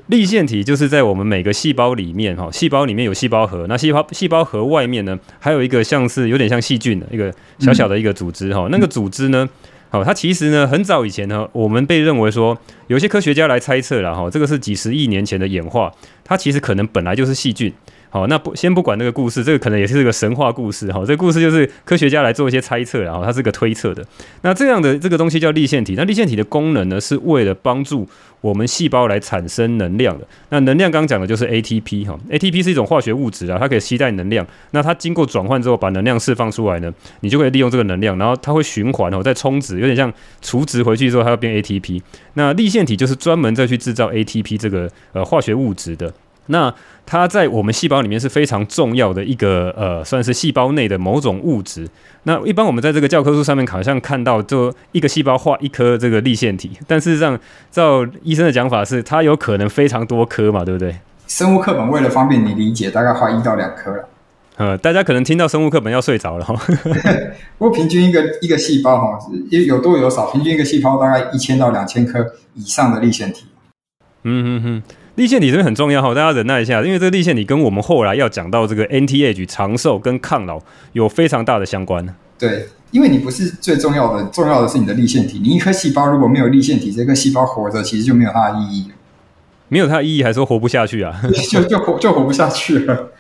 立线体就是在我们每个细胞里面哈，细胞里面有细胞核，那细胞细胞核外面呢，还有一个像是有点像细菌的一个小小的一个组织哈，那个组织呢。好，它其实呢，很早以前呢，我们被认为说，有些科学家来猜测了哈，这个是几十亿年前的演化，它其实可能本来就是细菌。好，那不先不管那个故事，这个可能也是个神话故事哈。这个故事就是科学家来做一些猜测，然后它是个推测的。那这样的这个东西叫粒线体。那粒线体的功能呢，是为了帮助我们细胞来产生能量的。那能量刚讲的就是 ATP 哈，ATP 是一种化学物质啊，它可以携带能量。那它经过转换之后，把能量释放出来呢，你就可以利用这个能量，然后它会循环哦，再充值，有点像储值回去之后，它要变 ATP。那粒线体就是专门再去制造 ATP 这个呃化学物质的。那它在我们细胞里面是非常重要的一个呃，算是细胞内的某种物质。那一般我们在这个教科书上面好像看到，就一个细胞画一颗这个立线体，但事实上，照医生的讲法是，它有可能非常多颗嘛，对不对？生物课本为了方便你理解，大概画一到两颗了。呃，大家可能听到生物课本要睡着了哈。不过平均一个一个细胞哈，有多有少，平均一个细胞大概一千到两千颗以上的立线体。嗯嗯嗯。粒线体这边很重要哈，大家忍耐一下，因为这个立线体跟我们后来要讲到这个 anti-age 长寿跟抗老有非常大的相关。对，因为你不是最重要的，重要的是你的立线体。你一颗细胞如果没有立线体，这个细胞活着其实就没有它的意义。没有它的意义，还说活不下去啊？就就活就活不下去了。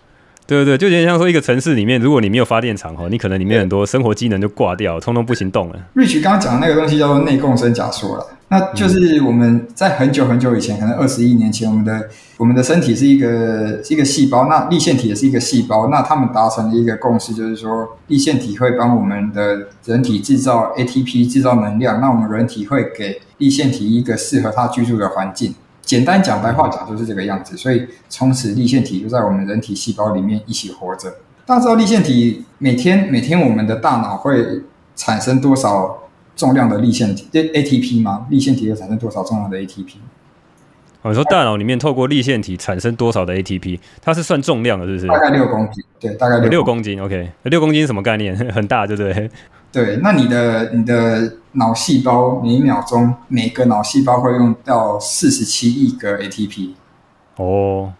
对对对，就有点像说一个城市里面，如果你没有发电厂哈，你可能里面很多生活机能就挂掉，通通不行动了。Rich 刚刚讲的那个东西叫做内共生假说了，那就是我们在很久很久以前，可能二十亿年前，我们的我们的身体是一个是一个细胞，那立腺体也是一个细胞，那他们达成的一个共识就是说，立腺体会帮我们的人体制造 ATP，制造能量，那我们人体会给立腺体一个适合它居住的环境。简单讲，白话讲就是这个样子，所以从此立腺体就在我们人体细胞里面一起活着。大家知道立腺体每天每天我们的大脑会产生多少重量的立腺体 ATP 吗？立腺体会产生多少重量的 ATP？哦，你说大脑里面透过立腺体产生多少的 ATP？它是算重量的，是不是？大概六公斤，对，大概六公斤。OK，六公斤是什么概念？很大，对不对？对，那你的你的脑细胞每一秒钟每个脑细胞会用到四十七亿个 ATP，哦，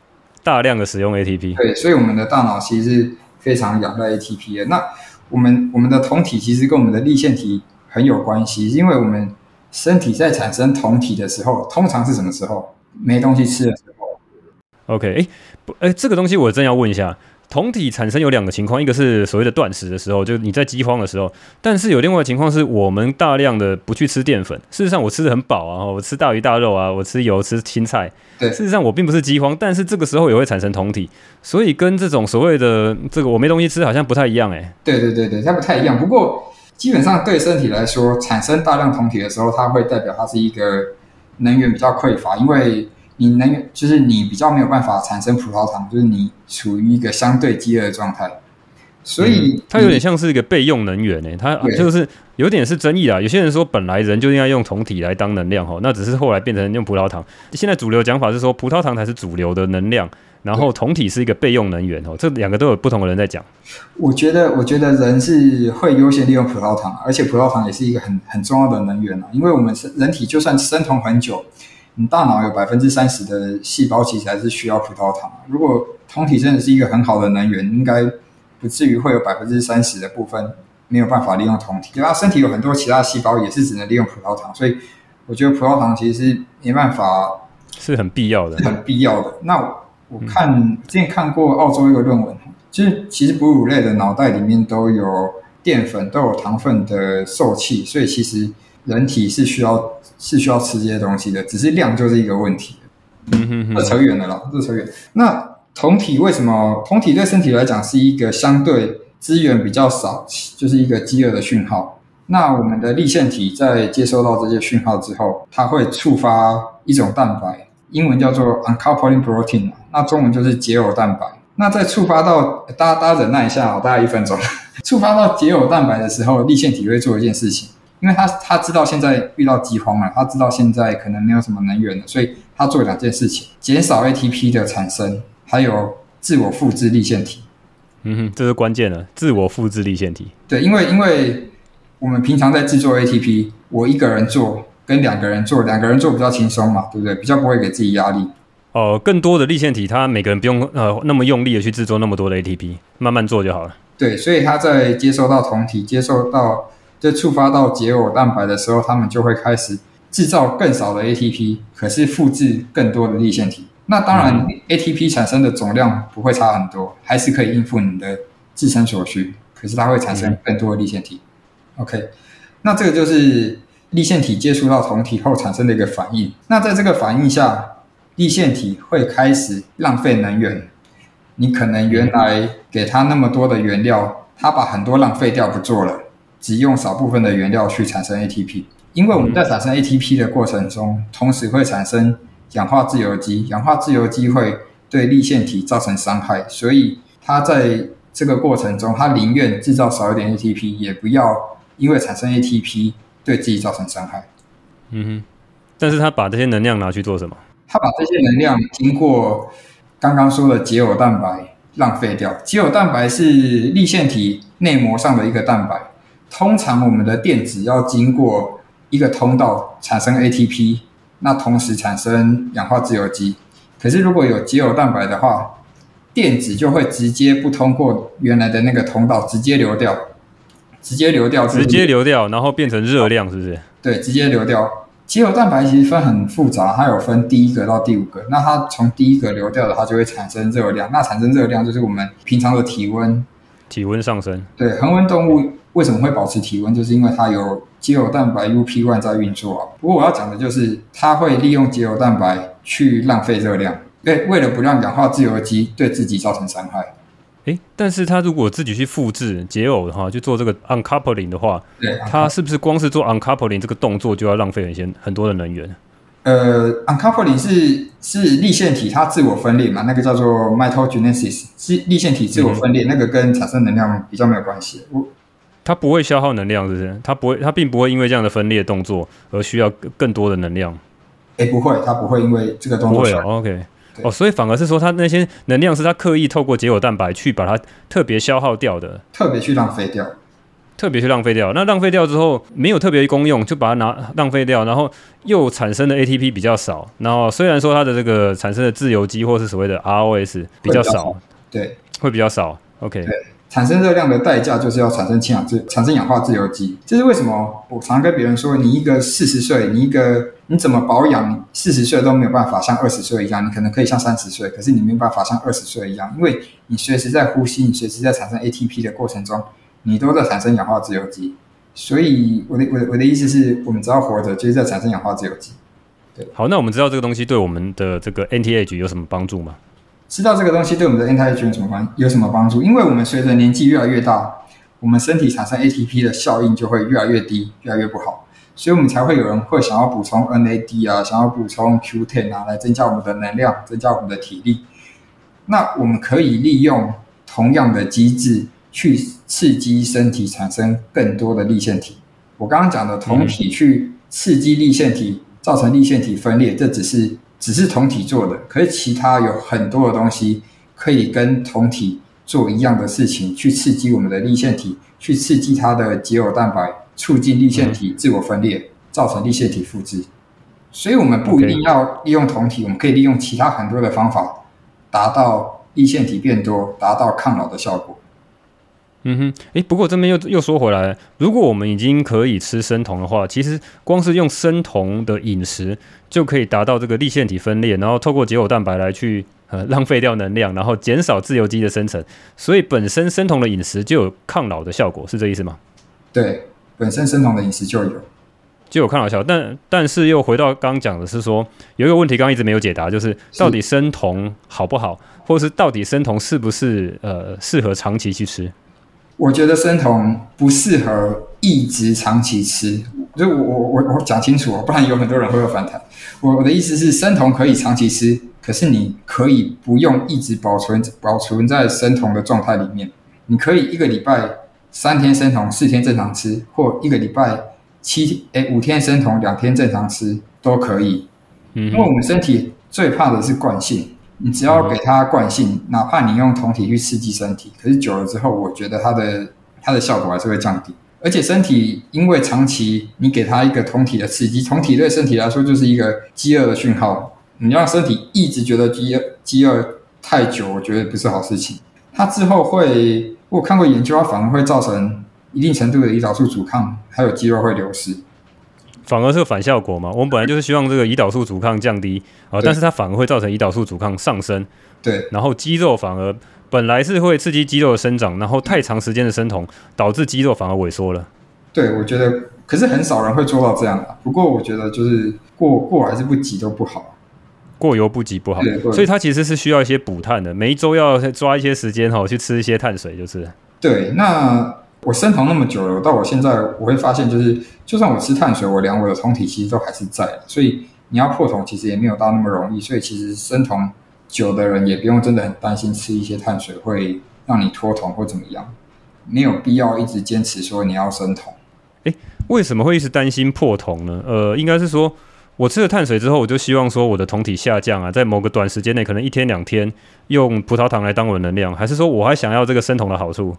大量的使用 ATP。对，所以我们的大脑其实是非常仰赖 ATP 的。那我们我们的酮体其实跟我们的立腺体很有关系，因为我们身体在产生酮体的时候，通常是什么时候？没东西吃的时候。OK，哎，不，哎，这个东西我真要问一下。酮体产生有两个情况，一个是所谓的断食的时候，就是你在饥荒的时候；但是有另外的情况是我们大量的不去吃淀粉。事实上，我吃得很饱啊，我吃大鱼大肉啊，我吃油吃青菜。对，事实上我并不是饥荒，但是这个时候也会产生酮体，所以跟这种所谓的这个我没东西吃好像不太一样哎、欸。对对对对，它不太一样。不过基本上对身体来说，产生大量酮体的时候，它会代表它是一个能源比较匮乏，因为。你能源就是你比较没有办法产生葡萄糖，就是你处于一个相对饥饿的状态。所以、嗯、它有点像是一个备用能源诶，它就是有点是争议啊。有些人说本来人就应该用酮体来当能量哈，那只是后来变成用葡萄糖。现在主流讲法是说葡萄糖才是主流的能量，然后酮体是一个备用能源哦。这两个都有不同的人在讲。我觉得，我觉得人是会优先利用葡萄糖，而且葡萄糖也是一个很很重要的能源啊。因为我们是人体，就算生酮很久，你大脑有百分之三十的细胞其实还是需要葡萄糖。如果酮体真的是一个很好的能源，应该。不至于会有百分之三十的部分没有办法利用酮体，因为它身体有很多其他细胞也是只能利用葡萄糖，所以我觉得葡萄糖其实是没办法，是很必要的，是很必要的。那我，我看、嗯、之前看过澳洲一个论文，就是其实哺乳类的脑袋里面都有淀粉，都有糖分的受器，所以其实人体是需要是需要吃这些东西的，只是量就是一个问题。嗯哼哼，这扯远了啦，这扯远。那。酮体为什么？酮体对身体来讲是一个相对资源比较少，就是一个饥饿的讯号。那我们的立腺体在接收到这些讯号之后，它会触发一种蛋白，英文叫做 uncoupling protein，那中文就是解耦蛋白。那在触发到大家大家忍耐一下哦，大概一分钟。触发到解耦蛋白的时候，立腺体会做一件事情，因为他他知道现在遇到饥荒了，他知道现在可能没有什么能源了，所以他做两件事情：减少 ATP 的产生。还有自我复制立线体，嗯哼，这是关键了。自我复制立线体，对，因为因为我们平常在制作 ATP，我一个人做跟两个人做，两个人做比较轻松嘛，对不对？比较不会给自己压力。哦、呃，更多的立线体，它每个人不用呃那么用力的去制作那么多的 ATP，慢慢做就好了。对，所以他在接收到酮体，接收到就触发到解耦蛋白的时候，他们就会开始制造更少的 ATP，可是复制更多的粒线体。那当然，ATP 产生的总量不会差很多，还是可以应付你的自身所需。可是它会产生更多的粒线体。OK，那这个就是粒线体接触到酮体后产生的一个反应。那在这个反应下，粒线体会开始浪费能源。你可能原来给它那么多的原料，它把很多浪费掉不做了，只用少部分的原料去产生 ATP。因为我们在产生 ATP 的过程中，同时会产生。氧化自由基，氧化自由基会对粒线体造成伤害，所以它在这个过程中，它宁愿制造少一点 ATP，也不要因为产生 ATP 对自己造成伤害。嗯哼，但是它把这些能量拿去做什么？它把这些能量经过刚刚说的解偶蛋白浪费掉。解偶蛋白是粒线体内膜上的一个蛋白，通常我们的电子要经过一个通道产生 ATP。那同时产生氧化自由基，可是如果有解耦蛋白的话，电子就会直接不通过原来的那个通道，直接流掉，直接流掉，直接流掉，然后变成热量，是不是？对，直接流掉。解耦蛋白其实分很复杂，它有分第一个到第五个。那它从第一个流掉的，它就会产生热量。那产生热量就是我们平常的体温，体温上升。对，恒温动物为什么会保持体温？就是因为它有。解耦蛋白 UP1 在运作啊，不过我要讲的就是，它会利用解耦蛋白去浪费热量，对，为了不让氧化自由基对自己造成伤害。诶，但是它如果自己去复制解耦的话，去做这个 uncoupling 的话，对，它是不是光是做 uncoupling 这个动作就要浪费很些很多的能源？呃，uncoupling 是是立腺体它自我分裂嘛，那个叫做 mitogenesis，是立腺体自我分裂，嗯、那个跟产生能量比较没有关系。我它不会消耗能量，是不是？它不会，它并不会因为这样的分裂动作而需要更多的能量。哎，不会，它不会因为这个动作。不会哦，OK。哦，所以反而是说，它那些能量是它刻意透过解耦蛋白去把它特别消耗掉的，特别去浪费掉，特别去浪费掉。那浪费掉之后没有特别功用，就把它拿浪费掉，然后又产生的 ATP 比较少。然后虽然说它的这个产生的自由基或是所谓的 ROS 比较少，对，会比较少。OK。产生热量的代价就是要产生氢氧自产生氧化自由基，这是为什么？我常跟别人说，你一个四十岁，你一个你怎么保养？四十岁都没有办法像二十岁一样，你可能可以像三十岁，可是你没有办法像二十岁一样，因为你随时在呼吸，你随时在产生 ATP 的过程中，你都在产生氧化自由基。所以我的我的我的意思是我们只要活着，就是在产生氧化自由基。对，好，那我们知道这个东西对我们的这个 NTH 有什么帮助吗？知道这个东西对我们的 anti-aging 有什么关有什么帮助？因为我们随着年纪越来越大，我们身体产生 ATP 的效应就会越来越低，越来越不好，所以我们才会有人会想要补充 NAD 啊，想要补充 Q10 啊，来增加我们的能量，增加我们的体力。那我们可以利用同样的机制去刺激身体产生更多的粒线体。我刚刚讲的酮体去刺激粒线体，造成粒线体分裂，这只是只是酮体做的，可是其他有很多的东西可以跟酮体做一样的事情，去刺激我们的粒线体，去刺激它的结偶蛋白，促进粒线体自我分裂，造成粒线体复制。所以，我们不一定要利用酮体，我们可以利用其他很多的方法，达到粒线体变多，达到抗老的效果。嗯哼，诶，不过这边又又说回来，如果我们已经可以吃生酮的话，其实光是用生酮的饮食就可以达到这个粒线体分裂，然后透过结偶蛋白来去呃 浪费掉能量，然后减少自由基的生成，所以本身生酮的饮食就有抗老的效果，是这意思吗？对，本身生酮的饮食就有就有抗老效，但但是又回到刚刚讲的是说，有一个问题刚刚一直没有解答，就是到底生酮好不好，或者是到底生酮是不是呃适合长期去吃？我觉得生酮不适合一直长期吃，就我我我我讲清楚，不然有很多人会有反弹。我我的意思是，生酮可以长期吃，可是你可以不用一直保存保存在生酮的状态里面。你可以一个礼拜三天生酮，四天正常吃，或一个礼拜七哎五天生酮，两天正常吃都可以。嗯，因为我们身体最怕的是惯性。你只要给它惯性，哪怕你用酮体去刺激身体，可是久了之后，我觉得它的它的效果还是会降低。而且身体因为长期你给它一个酮体的刺激，酮体对身体来说就是一个饥饿的讯号。你让身体一直觉得饥饿饥饿太久，我觉得不是好事情。它之后会，我看过研究，它反而会造成一定程度的胰岛素阻抗，还有肌肉会流失。反而是个反效果嘛？我们本来就是希望这个胰岛素阻抗降低啊，但是它反而会造成胰岛素阻抗上升。对，然后肌肉反而本来是会刺激肌肉的生长，然后太长时间的生酮导致肌肉反而萎缩了。对，我觉得，可是很少人会做到这样的。不过我觉得就是过过还是不及都不好，过犹不及不好。所以它其实是需要一些补碳的，每一周要抓一些时间哈，去吃一些碳水，就是。对，那。我生酮那么久了，到我现在我会发现，就是就算我吃碳水，我量我的酮体其实都还是在。所以你要破酮，其实也没有到那么容易。所以其实生酮久的人也不用真的很担心吃一些碳水会让你脱酮或怎么样，没有必要一直坚持说你要生酮。诶，为什么会一直担心破酮呢？呃，应该是说我吃了碳水之后，我就希望说我的酮体下降啊，在某个短时间内，可能一天两天用葡萄糖来当我的能量，还是说我还想要这个生酮的好处？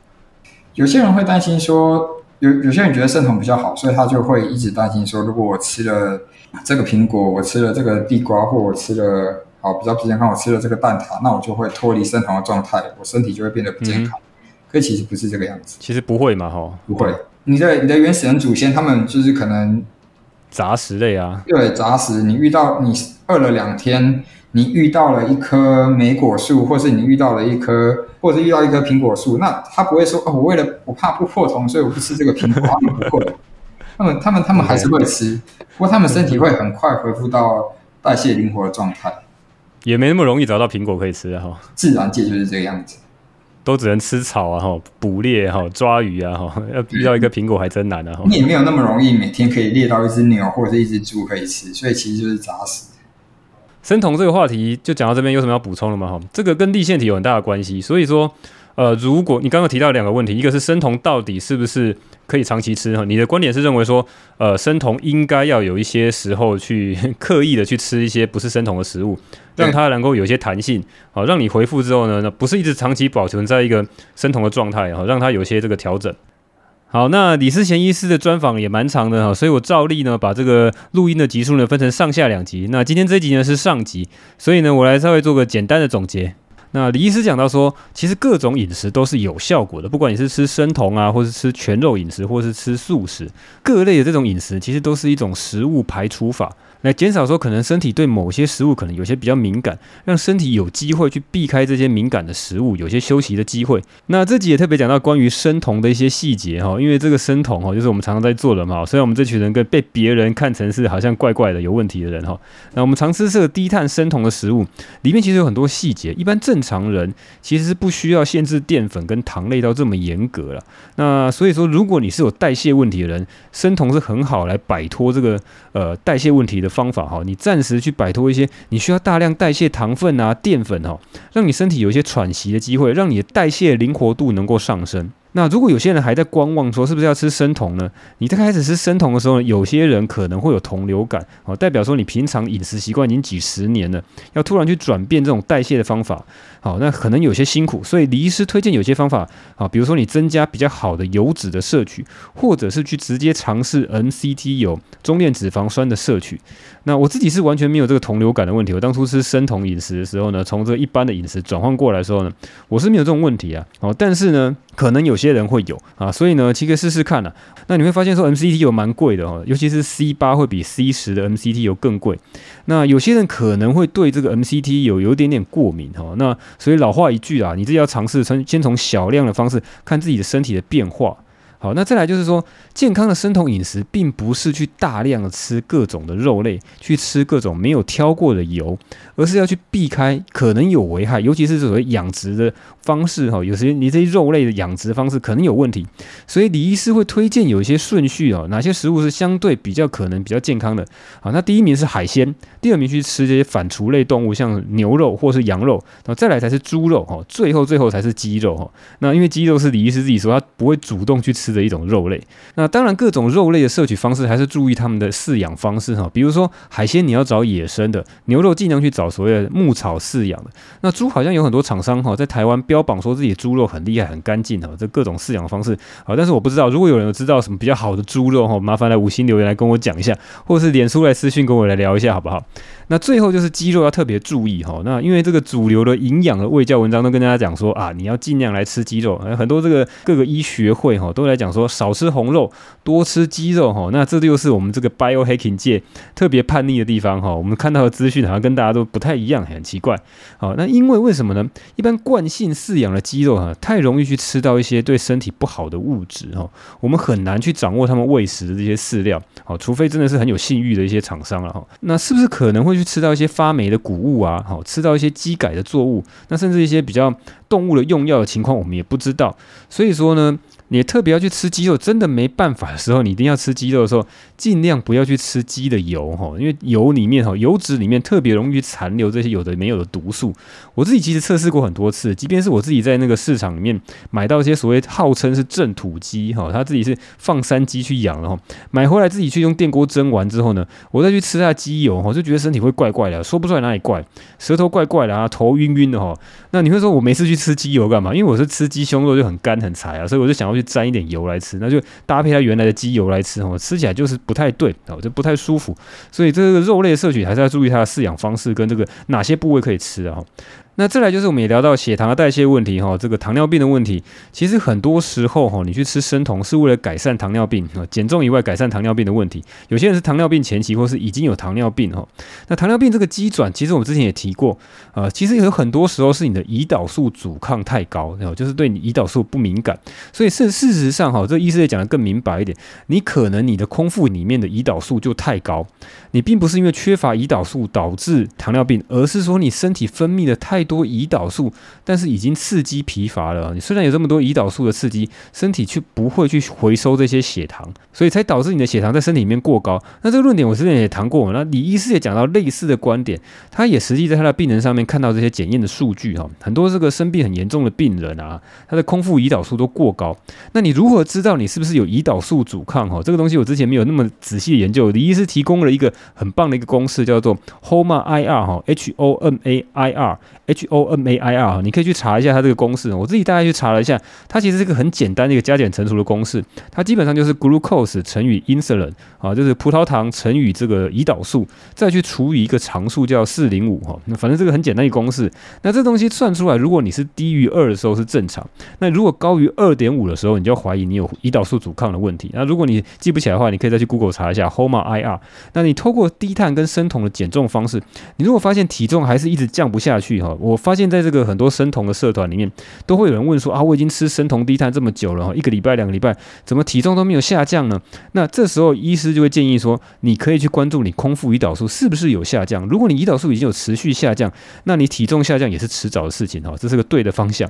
有些人会担心说，有有些人觉得生酮比较好，所以他就会一直担心说，如果我吃了这个苹果，我吃了这个地瓜，或我吃了好比较不健康，我吃了这个蛋挞，那我就会脱离生酮的状态，我身体就会变得不健康。嗯、可其实不是这个样子，其实不会嘛，哈，不会。你的你的原始人祖先，他们就是可能杂食类啊，对，杂食。你遇到你饿了两天。你遇到了一棵莓果树，或是你遇到了一棵，或者是遇到一棵苹果树，那他不会说哦，我为了我怕不破酮，所以我不吃这个苹果。他们不会，他们他们他们还是会吃，不过他们身体会很快恢复到代谢灵活的状态，也没那么容易找到苹果可以吃哈。自然界就是这个样子，都只能吃草啊哈，捕猎哈，抓鱼啊哈，要遇到一个苹果还真难啊。你也没有那么容易每天可以猎到一只牛或者是一只猪可以吃，所以其实就是杂食。生酮这个话题就讲到这边，有什么要补充的吗？哈，这个跟立腺体有很大的关系。所以说，呃，如果你刚刚提到两个问题，一个是生酮到底是不是可以长期吃？哈，你的观点是认为说，呃，生酮应该要有一些时候去刻意的去吃一些不是生酮的食物，让它能够有一些弹性，好，让你回复之后呢，那不是一直长期保存在一个生酮的状态，哈，让它有一些这个调整。好，那李思贤医师的专访也蛮长的哈，所以我照例呢把这个录音的集数呢分成上下两集。那今天这一集呢是上集，所以呢我来稍微做个简单的总结。那李医师讲到说，其实各种饮食都是有效果的，不管你是吃生酮啊，或是吃全肉饮食，或是吃素食，各类的这种饮食其实都是一种食物排除法。来减少说可能身体对某些食物可能有些比较敏感，让身体有机会去避开这些敏感的食物，有些休息的机会。那这集也特别讲到关于生酮的一些细节哈，因为这个生酮哈就是我们常常在做的嘛，虽然我们这群人跟被别人看成是好像怪怪的有问题的人哈，那我们常吃这个低碳生酮的食物，里面其实有很多细节，一般正常人其实是不需要限制淀粉跟糖类到这么严格了。那所以说，如果你是有代谢问题的人，生酮是很好来摆脱这个呃代谢问题的方法哈，你暂时去摆脱一些你需要大量代谢糖分啊、淀粉哈，让你身体有一些喘息的机会，让你的代谢灵活度能够上升。那如果有些人还在观望，说是不是要吃生酮呢？你在开始吃生酮的时候，有些人可能会有酮流感，哦，代表说你平常饮食习惯已经几十年了，要突然去转变这种代谢的方法，好，那可能有些辛苦。所以李医师推荐有些方法，啊，比如说你增加比较好的油脂的摄取，或者是去直接尝试 MCT 油中链脂肪酸的摄取。那我自己是完全没有这个酮流感的问题。我当初吃生酮饮食的时候呢，从这一般的饮食转换过来的时候呢，我是没有这种问题啊。哦，但是呢，可能有些人会有啊，所以呢，其实试试看啊。那你会发现说 MCT 有蛮贵的哦，尤其是 C 八会比 C 十的 MCT 有更贵。那有些人可能会对这个 MCT 有有点点过敏哦。那所以老话一句啊，你自己要尝试从先从小量的方式看自己的身体的变化。好，那再来就是说，健康的生酮饮食，并不是去大量的吃各种的肉类，去吃各种没有挑过的油，而是要去避开可能有危害，尤其是所谓养殖的方式哈。有时你这些肉类的养殖方式可能有问题，所以李医师会推荐有一些顺序哦，哪些食物是相对比较可能比较健康的。好，那第一名是海鲜，第二名去吃这些反刍类动物，像牛肉或是羊肉，然后再来才是猪肉哈，最后最后才是鸡肉哈。那因为鸡肉是李医师自己说，他不会主动去吃。的一种肉类，那当然各种肉类的摄取方式还是注意他们的饲养方式哈，比如说海鲜你要找野生的，牛肉尽量去找所谓的牧草饲养的。那猪好像有很多厂商哈，在台湾标榜说自己猪肉很厉害很干净哈，这各种饲养方式啊，但是我不知道，如果有人知道什么比较好的猪肉哈，麻烦来五星留言来跟我讲一下，或是脸书来私讯跟我来聊一下好不好？那最后就是鸡肉要特别注意哈，那因为这个主流的营养的卫教文章都跟大家讲说啊，你要尽量来吃鸡肉，很多这个各个医学会哈都来讲说少吃红肉，多吃鸡肉哈。那这就是我们这个 biohacking 界特别叛逆的地方哈。我们看到的资讯好像跟大家都不太一样，很奇怪。好，那因为为什么呢？一般惯性饲养的鸡肉哈，太容易去吃到一些对身体不好的物质哈，我们很难去掌握他们喂食的这些饲料。好，除非真的是很有信誉的一些厂商了哈。那是不是可能会会去吃到一些发霉的谷物啊，好，吃到一些机改的作物，那甚至一些比较动物的用药的情况，我们也不知道。所以说呢。你特别要去吃鸡肉，真的没办法的时候，你一定要吃鸡肉的时候，尽量不要去吃鸡的油哈，因为油里面哈，油脂里面特别容易残留这些有的没有的毒素。我自己其实测试过很多次，即便是我自己在那个市场里面买到一些所谓号称是正土鸡哈，他自己是放山鸡去养的哈，买回来自己去用电锅蒸完之后呢，我再去吃它的鸡油哈，就觉得身体会怪怪的，说不出来哪里怪，舌头怪怪的啊，头晕晕的哈。那你会说我没事去吃鸡油干嘛？因为我是吃鸡胸肉就很干很柴啊，所以我就想要去。沾一点油来吃，那就搭配它原来的鸡油来吃哦，吃起来就是不太对哦，就不太舒服。所以这个肉类摄取还是要注意它的饲养方式跟这个哪些部位可以吃啊。那再来就是我们也聊到血糖的代谢问题哈，这个糖尿病的问题，其实很多时候哈，你去吃生酮是为了改善糖尿病啊，减重以外改善糖尿病的问题。有些人是糖尿病前期或是已经有糖尿病哈。那糖尿病这个机转，其实我们之前也提过啊，其实有很多时候是你的胰岛素阻抗太高，然后就是对你胰岛素不敏感。所以事事实上哈，这个医师也讲得更明白一点，你可能你的空腹里面的胰岛素就太高，你并不是因为缺乏胰岛素导致糖尿病，而是说你身体分泌的太。多胰岛素，但是已经刺激疲乏了。你虽然有这么多胰岛素的刺激，身体却不会去回收这些血糖，所以才导致你的血糖在身体里面过高。那这个论点我之前也谈过。那李医师也讲到类似的观点，他也实际在他的病人上面看到这些检验的数据哈，很多这个生病很严重的病人啊，他的空腹胰岛素都过高。那你如何知道你是不是有胰岛素阻抗哈？这个东西我之前没有那么仔细的研究。李医师提供了一个很棒的一个公式，叫做 HOMA-IR 哈，H O M A I R。H O M A I R，你可以去查一下它这个公式。我自己大概去查了一下，它其实是一个很简单的一个加减乘除的公式。它基本上就是 glucose 乘以 insulin 啊，就是葡萄糖乘以这个胰岛素，再去除以一个常数叫四零五哈。那反正这个很简单的公式。那这东西算出来，如果你是低于二的时候是正常，那如果高于二点五的时候，你就怀疑你有胰岛素阻抗的问题。那如果你记不起来的话，你可以再去 Google 查一下 HOMA I R。那你透过低碳跟生酮的减重方式，你如果发现体重还是一直降不下去哈。我发现在这个很多生酮的社团里面，都会有人问说啊，我已经吃生酮低碳这么久了，一个礼拜、两个礼拜，怎么体重都没有下降呢？那这时候医师就会建议说，你可以去关注你空腹胰岛素是不是有下降。如果你胰岛素已经有持续下降，那你体重下降也是迟早的事情哈，这是个对的方向。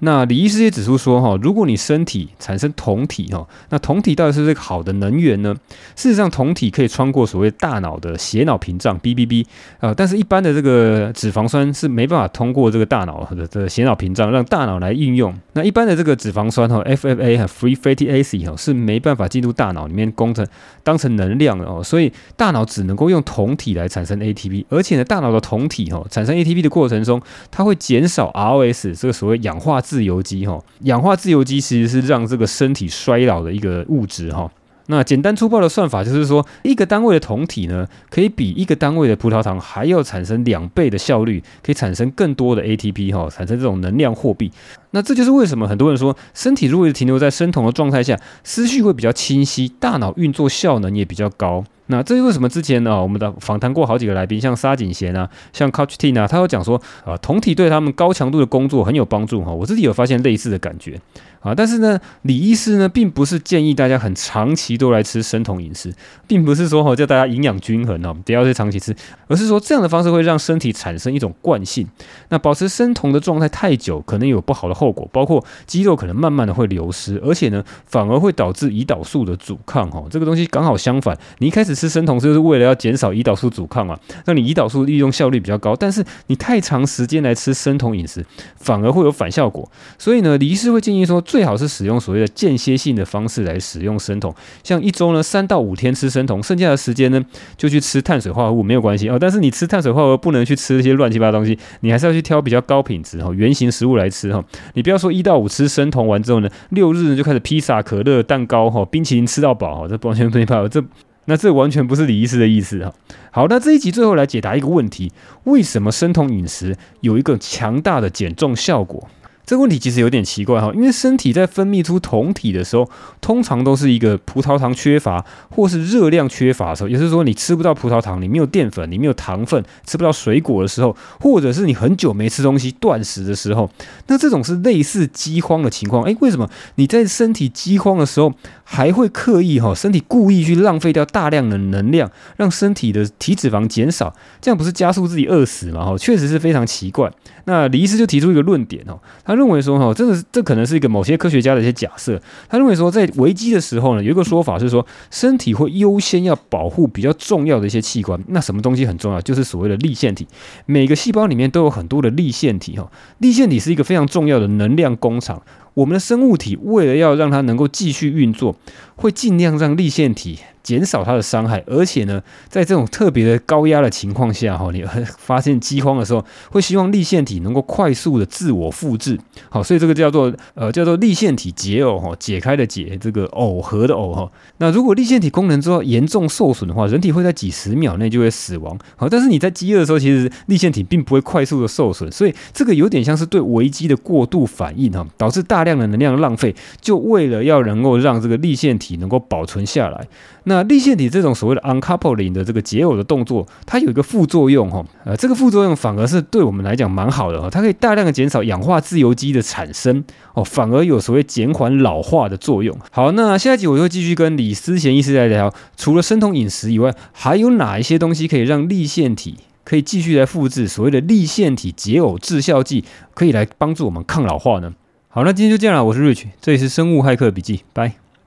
那李医师也指出说，哈，如果你身体产生酮体，哈，那酮体到底是不是个好的能源呢？事实上，酮体可以穿过所谓大脑的血脑屏障 （BBB） 啊，但是一般的这个脂肪酸是没办法通过这个大脑的这个血脑屏障，让大脑来运用。那一般的这个脂肪酸哈 （FFA） 和 （Free Fatty Acid） 哈是没办法进入大脑里面工程当成能量的哦，所以大脑只能够用酮体来产生 ATP，而且呢，大脑的酮体哈产生 ATP 的过程中，它会减少 ROS 这个所谓氧化自由基哈，氧化自由基其实是让这个身体衰老的一个物质哈。那简单粗暴的算法就是说，一个单位的酮体呢，可以比一个单位的葡萄糖还要产生两倍的效率，可以产生更多的 ATP 哈，产生这种能量货币。那这就是为什么很多人说，身体如果停留在生酮的状态下，思绪会比较清晰，大脑运作效能也比较高。那这是为什么？之前呢，我们的访谈过好几个来宾，像沙井贤啊，像 Coach T 啊，他有讲说啊，酮体对他们高强度的工作很有帮助哈。我自己有发现类似的感觉啊。但是呢，李医师呢，并不是建议大家很长期都来吃生酮饮食，并不是说哈叫大家营养均衡哦，不要再长期吃，而是说这样的方式会让身体产生一种惯性。那保持生酮的状态太久，可能有不好的后果，包括肌肉可能慢慢的会流失，而且呢，反而会导致胰岛素的阻抗哈。这个东西刚好相反，你一开始。吃生酮就是为了要减少胰岛素阻抗嘛，让你胰岛素利用效率比较高。但是你太长时间来吃生酮饮食，反而会有反效果。所以呢，李医师会建议说，最好是使用所谓的间歇性的方式来使用生酮，像一周呢三到五天吃生酮，剩下的时间呢就去吃碳水化合物没有关系哦。但是你吃碳水化合物不能去吃一些乱七八糟东西，你还是要去挑比较高品质哈原型食物来吃哈。你不要说一到五吃生酮完之后呢，六日呢就开始披萨、可乐、蛋糕哈、冰淇淋吃到饱哈，这完全没办法这。那这完全不是李医师的意思哈。好，那这一集最后来解答一个问题：为什么生酮饮食有一个强大的减重效果？这个问题其实有点奇怪哈，因为身体在分泌出酮体的时候，通常都是一个葡萄糖缺乏或是热量缺乏的时候，也就是说你吃不到葡萄糖，你没有淀粉，你没有糖分，吃不到水果的时候，或者是你很久没吃东西断食的时候，那这种是类似饥荒的情况。诶，为什么你在身体饥荒的时候还会刻意哈，身体故意去浪费掉大量的能量，让身体的体脂肪减少，这样不是加速自己饿死吗？哈，确实是非常奇怪。那李医师就提出一个论点哦，他认为说哈，这个这可能是一个某些科学家的一些假设。他认为说，在危机的时候呢，有一个说法是说，身体会优先要保护比较重要的一些器官。那什么东西很重要？就是所谓的立腺体。每个细胞里面都有很多的立腺体哈，立腺体是一个非常重要的能量工厂。我们的生物体为了要让它能够继续运作，会尽量让立腺体减少它的伤害，而且呢，在这种特别的高压的情况下，哈，你会发现饥荒的时候，会希望立腺体能够快速的自我复制，好，所以这个叫做呃叫做立腺体解耦哈，解开的解，这个耦合的耦哈。那如果立腺体功能之后严重受损的话，人体会在几十秒内就会死亡，好，但是你在饥饿的时候，其实立腺体并不会快速的受损，所以这个有点像是对危机的过度反应哈，导致大量的能量浪费，就为了要能够让这个粒线体能够保存下来。那粒线体这种所谓的 uncoupling 的这个解耦的动作，它有一个副作用哈，呃，这个副作用反而是对我们来讲蛮好的哈，它可以大量的减少氧化自由基的产生哦，反而有所谓减缓老化的作用。好，那下一集我就会继续跟李思贤医师来聊，除了生酮饮食以外，还有哪一些东西可以让粒线体可以继续来复制所谓的粒线体解耦致效剂，可以来帮助我们抗老化呢？好，那今天就这样了，我是 Rich，这里是生物骇客笔记，拜。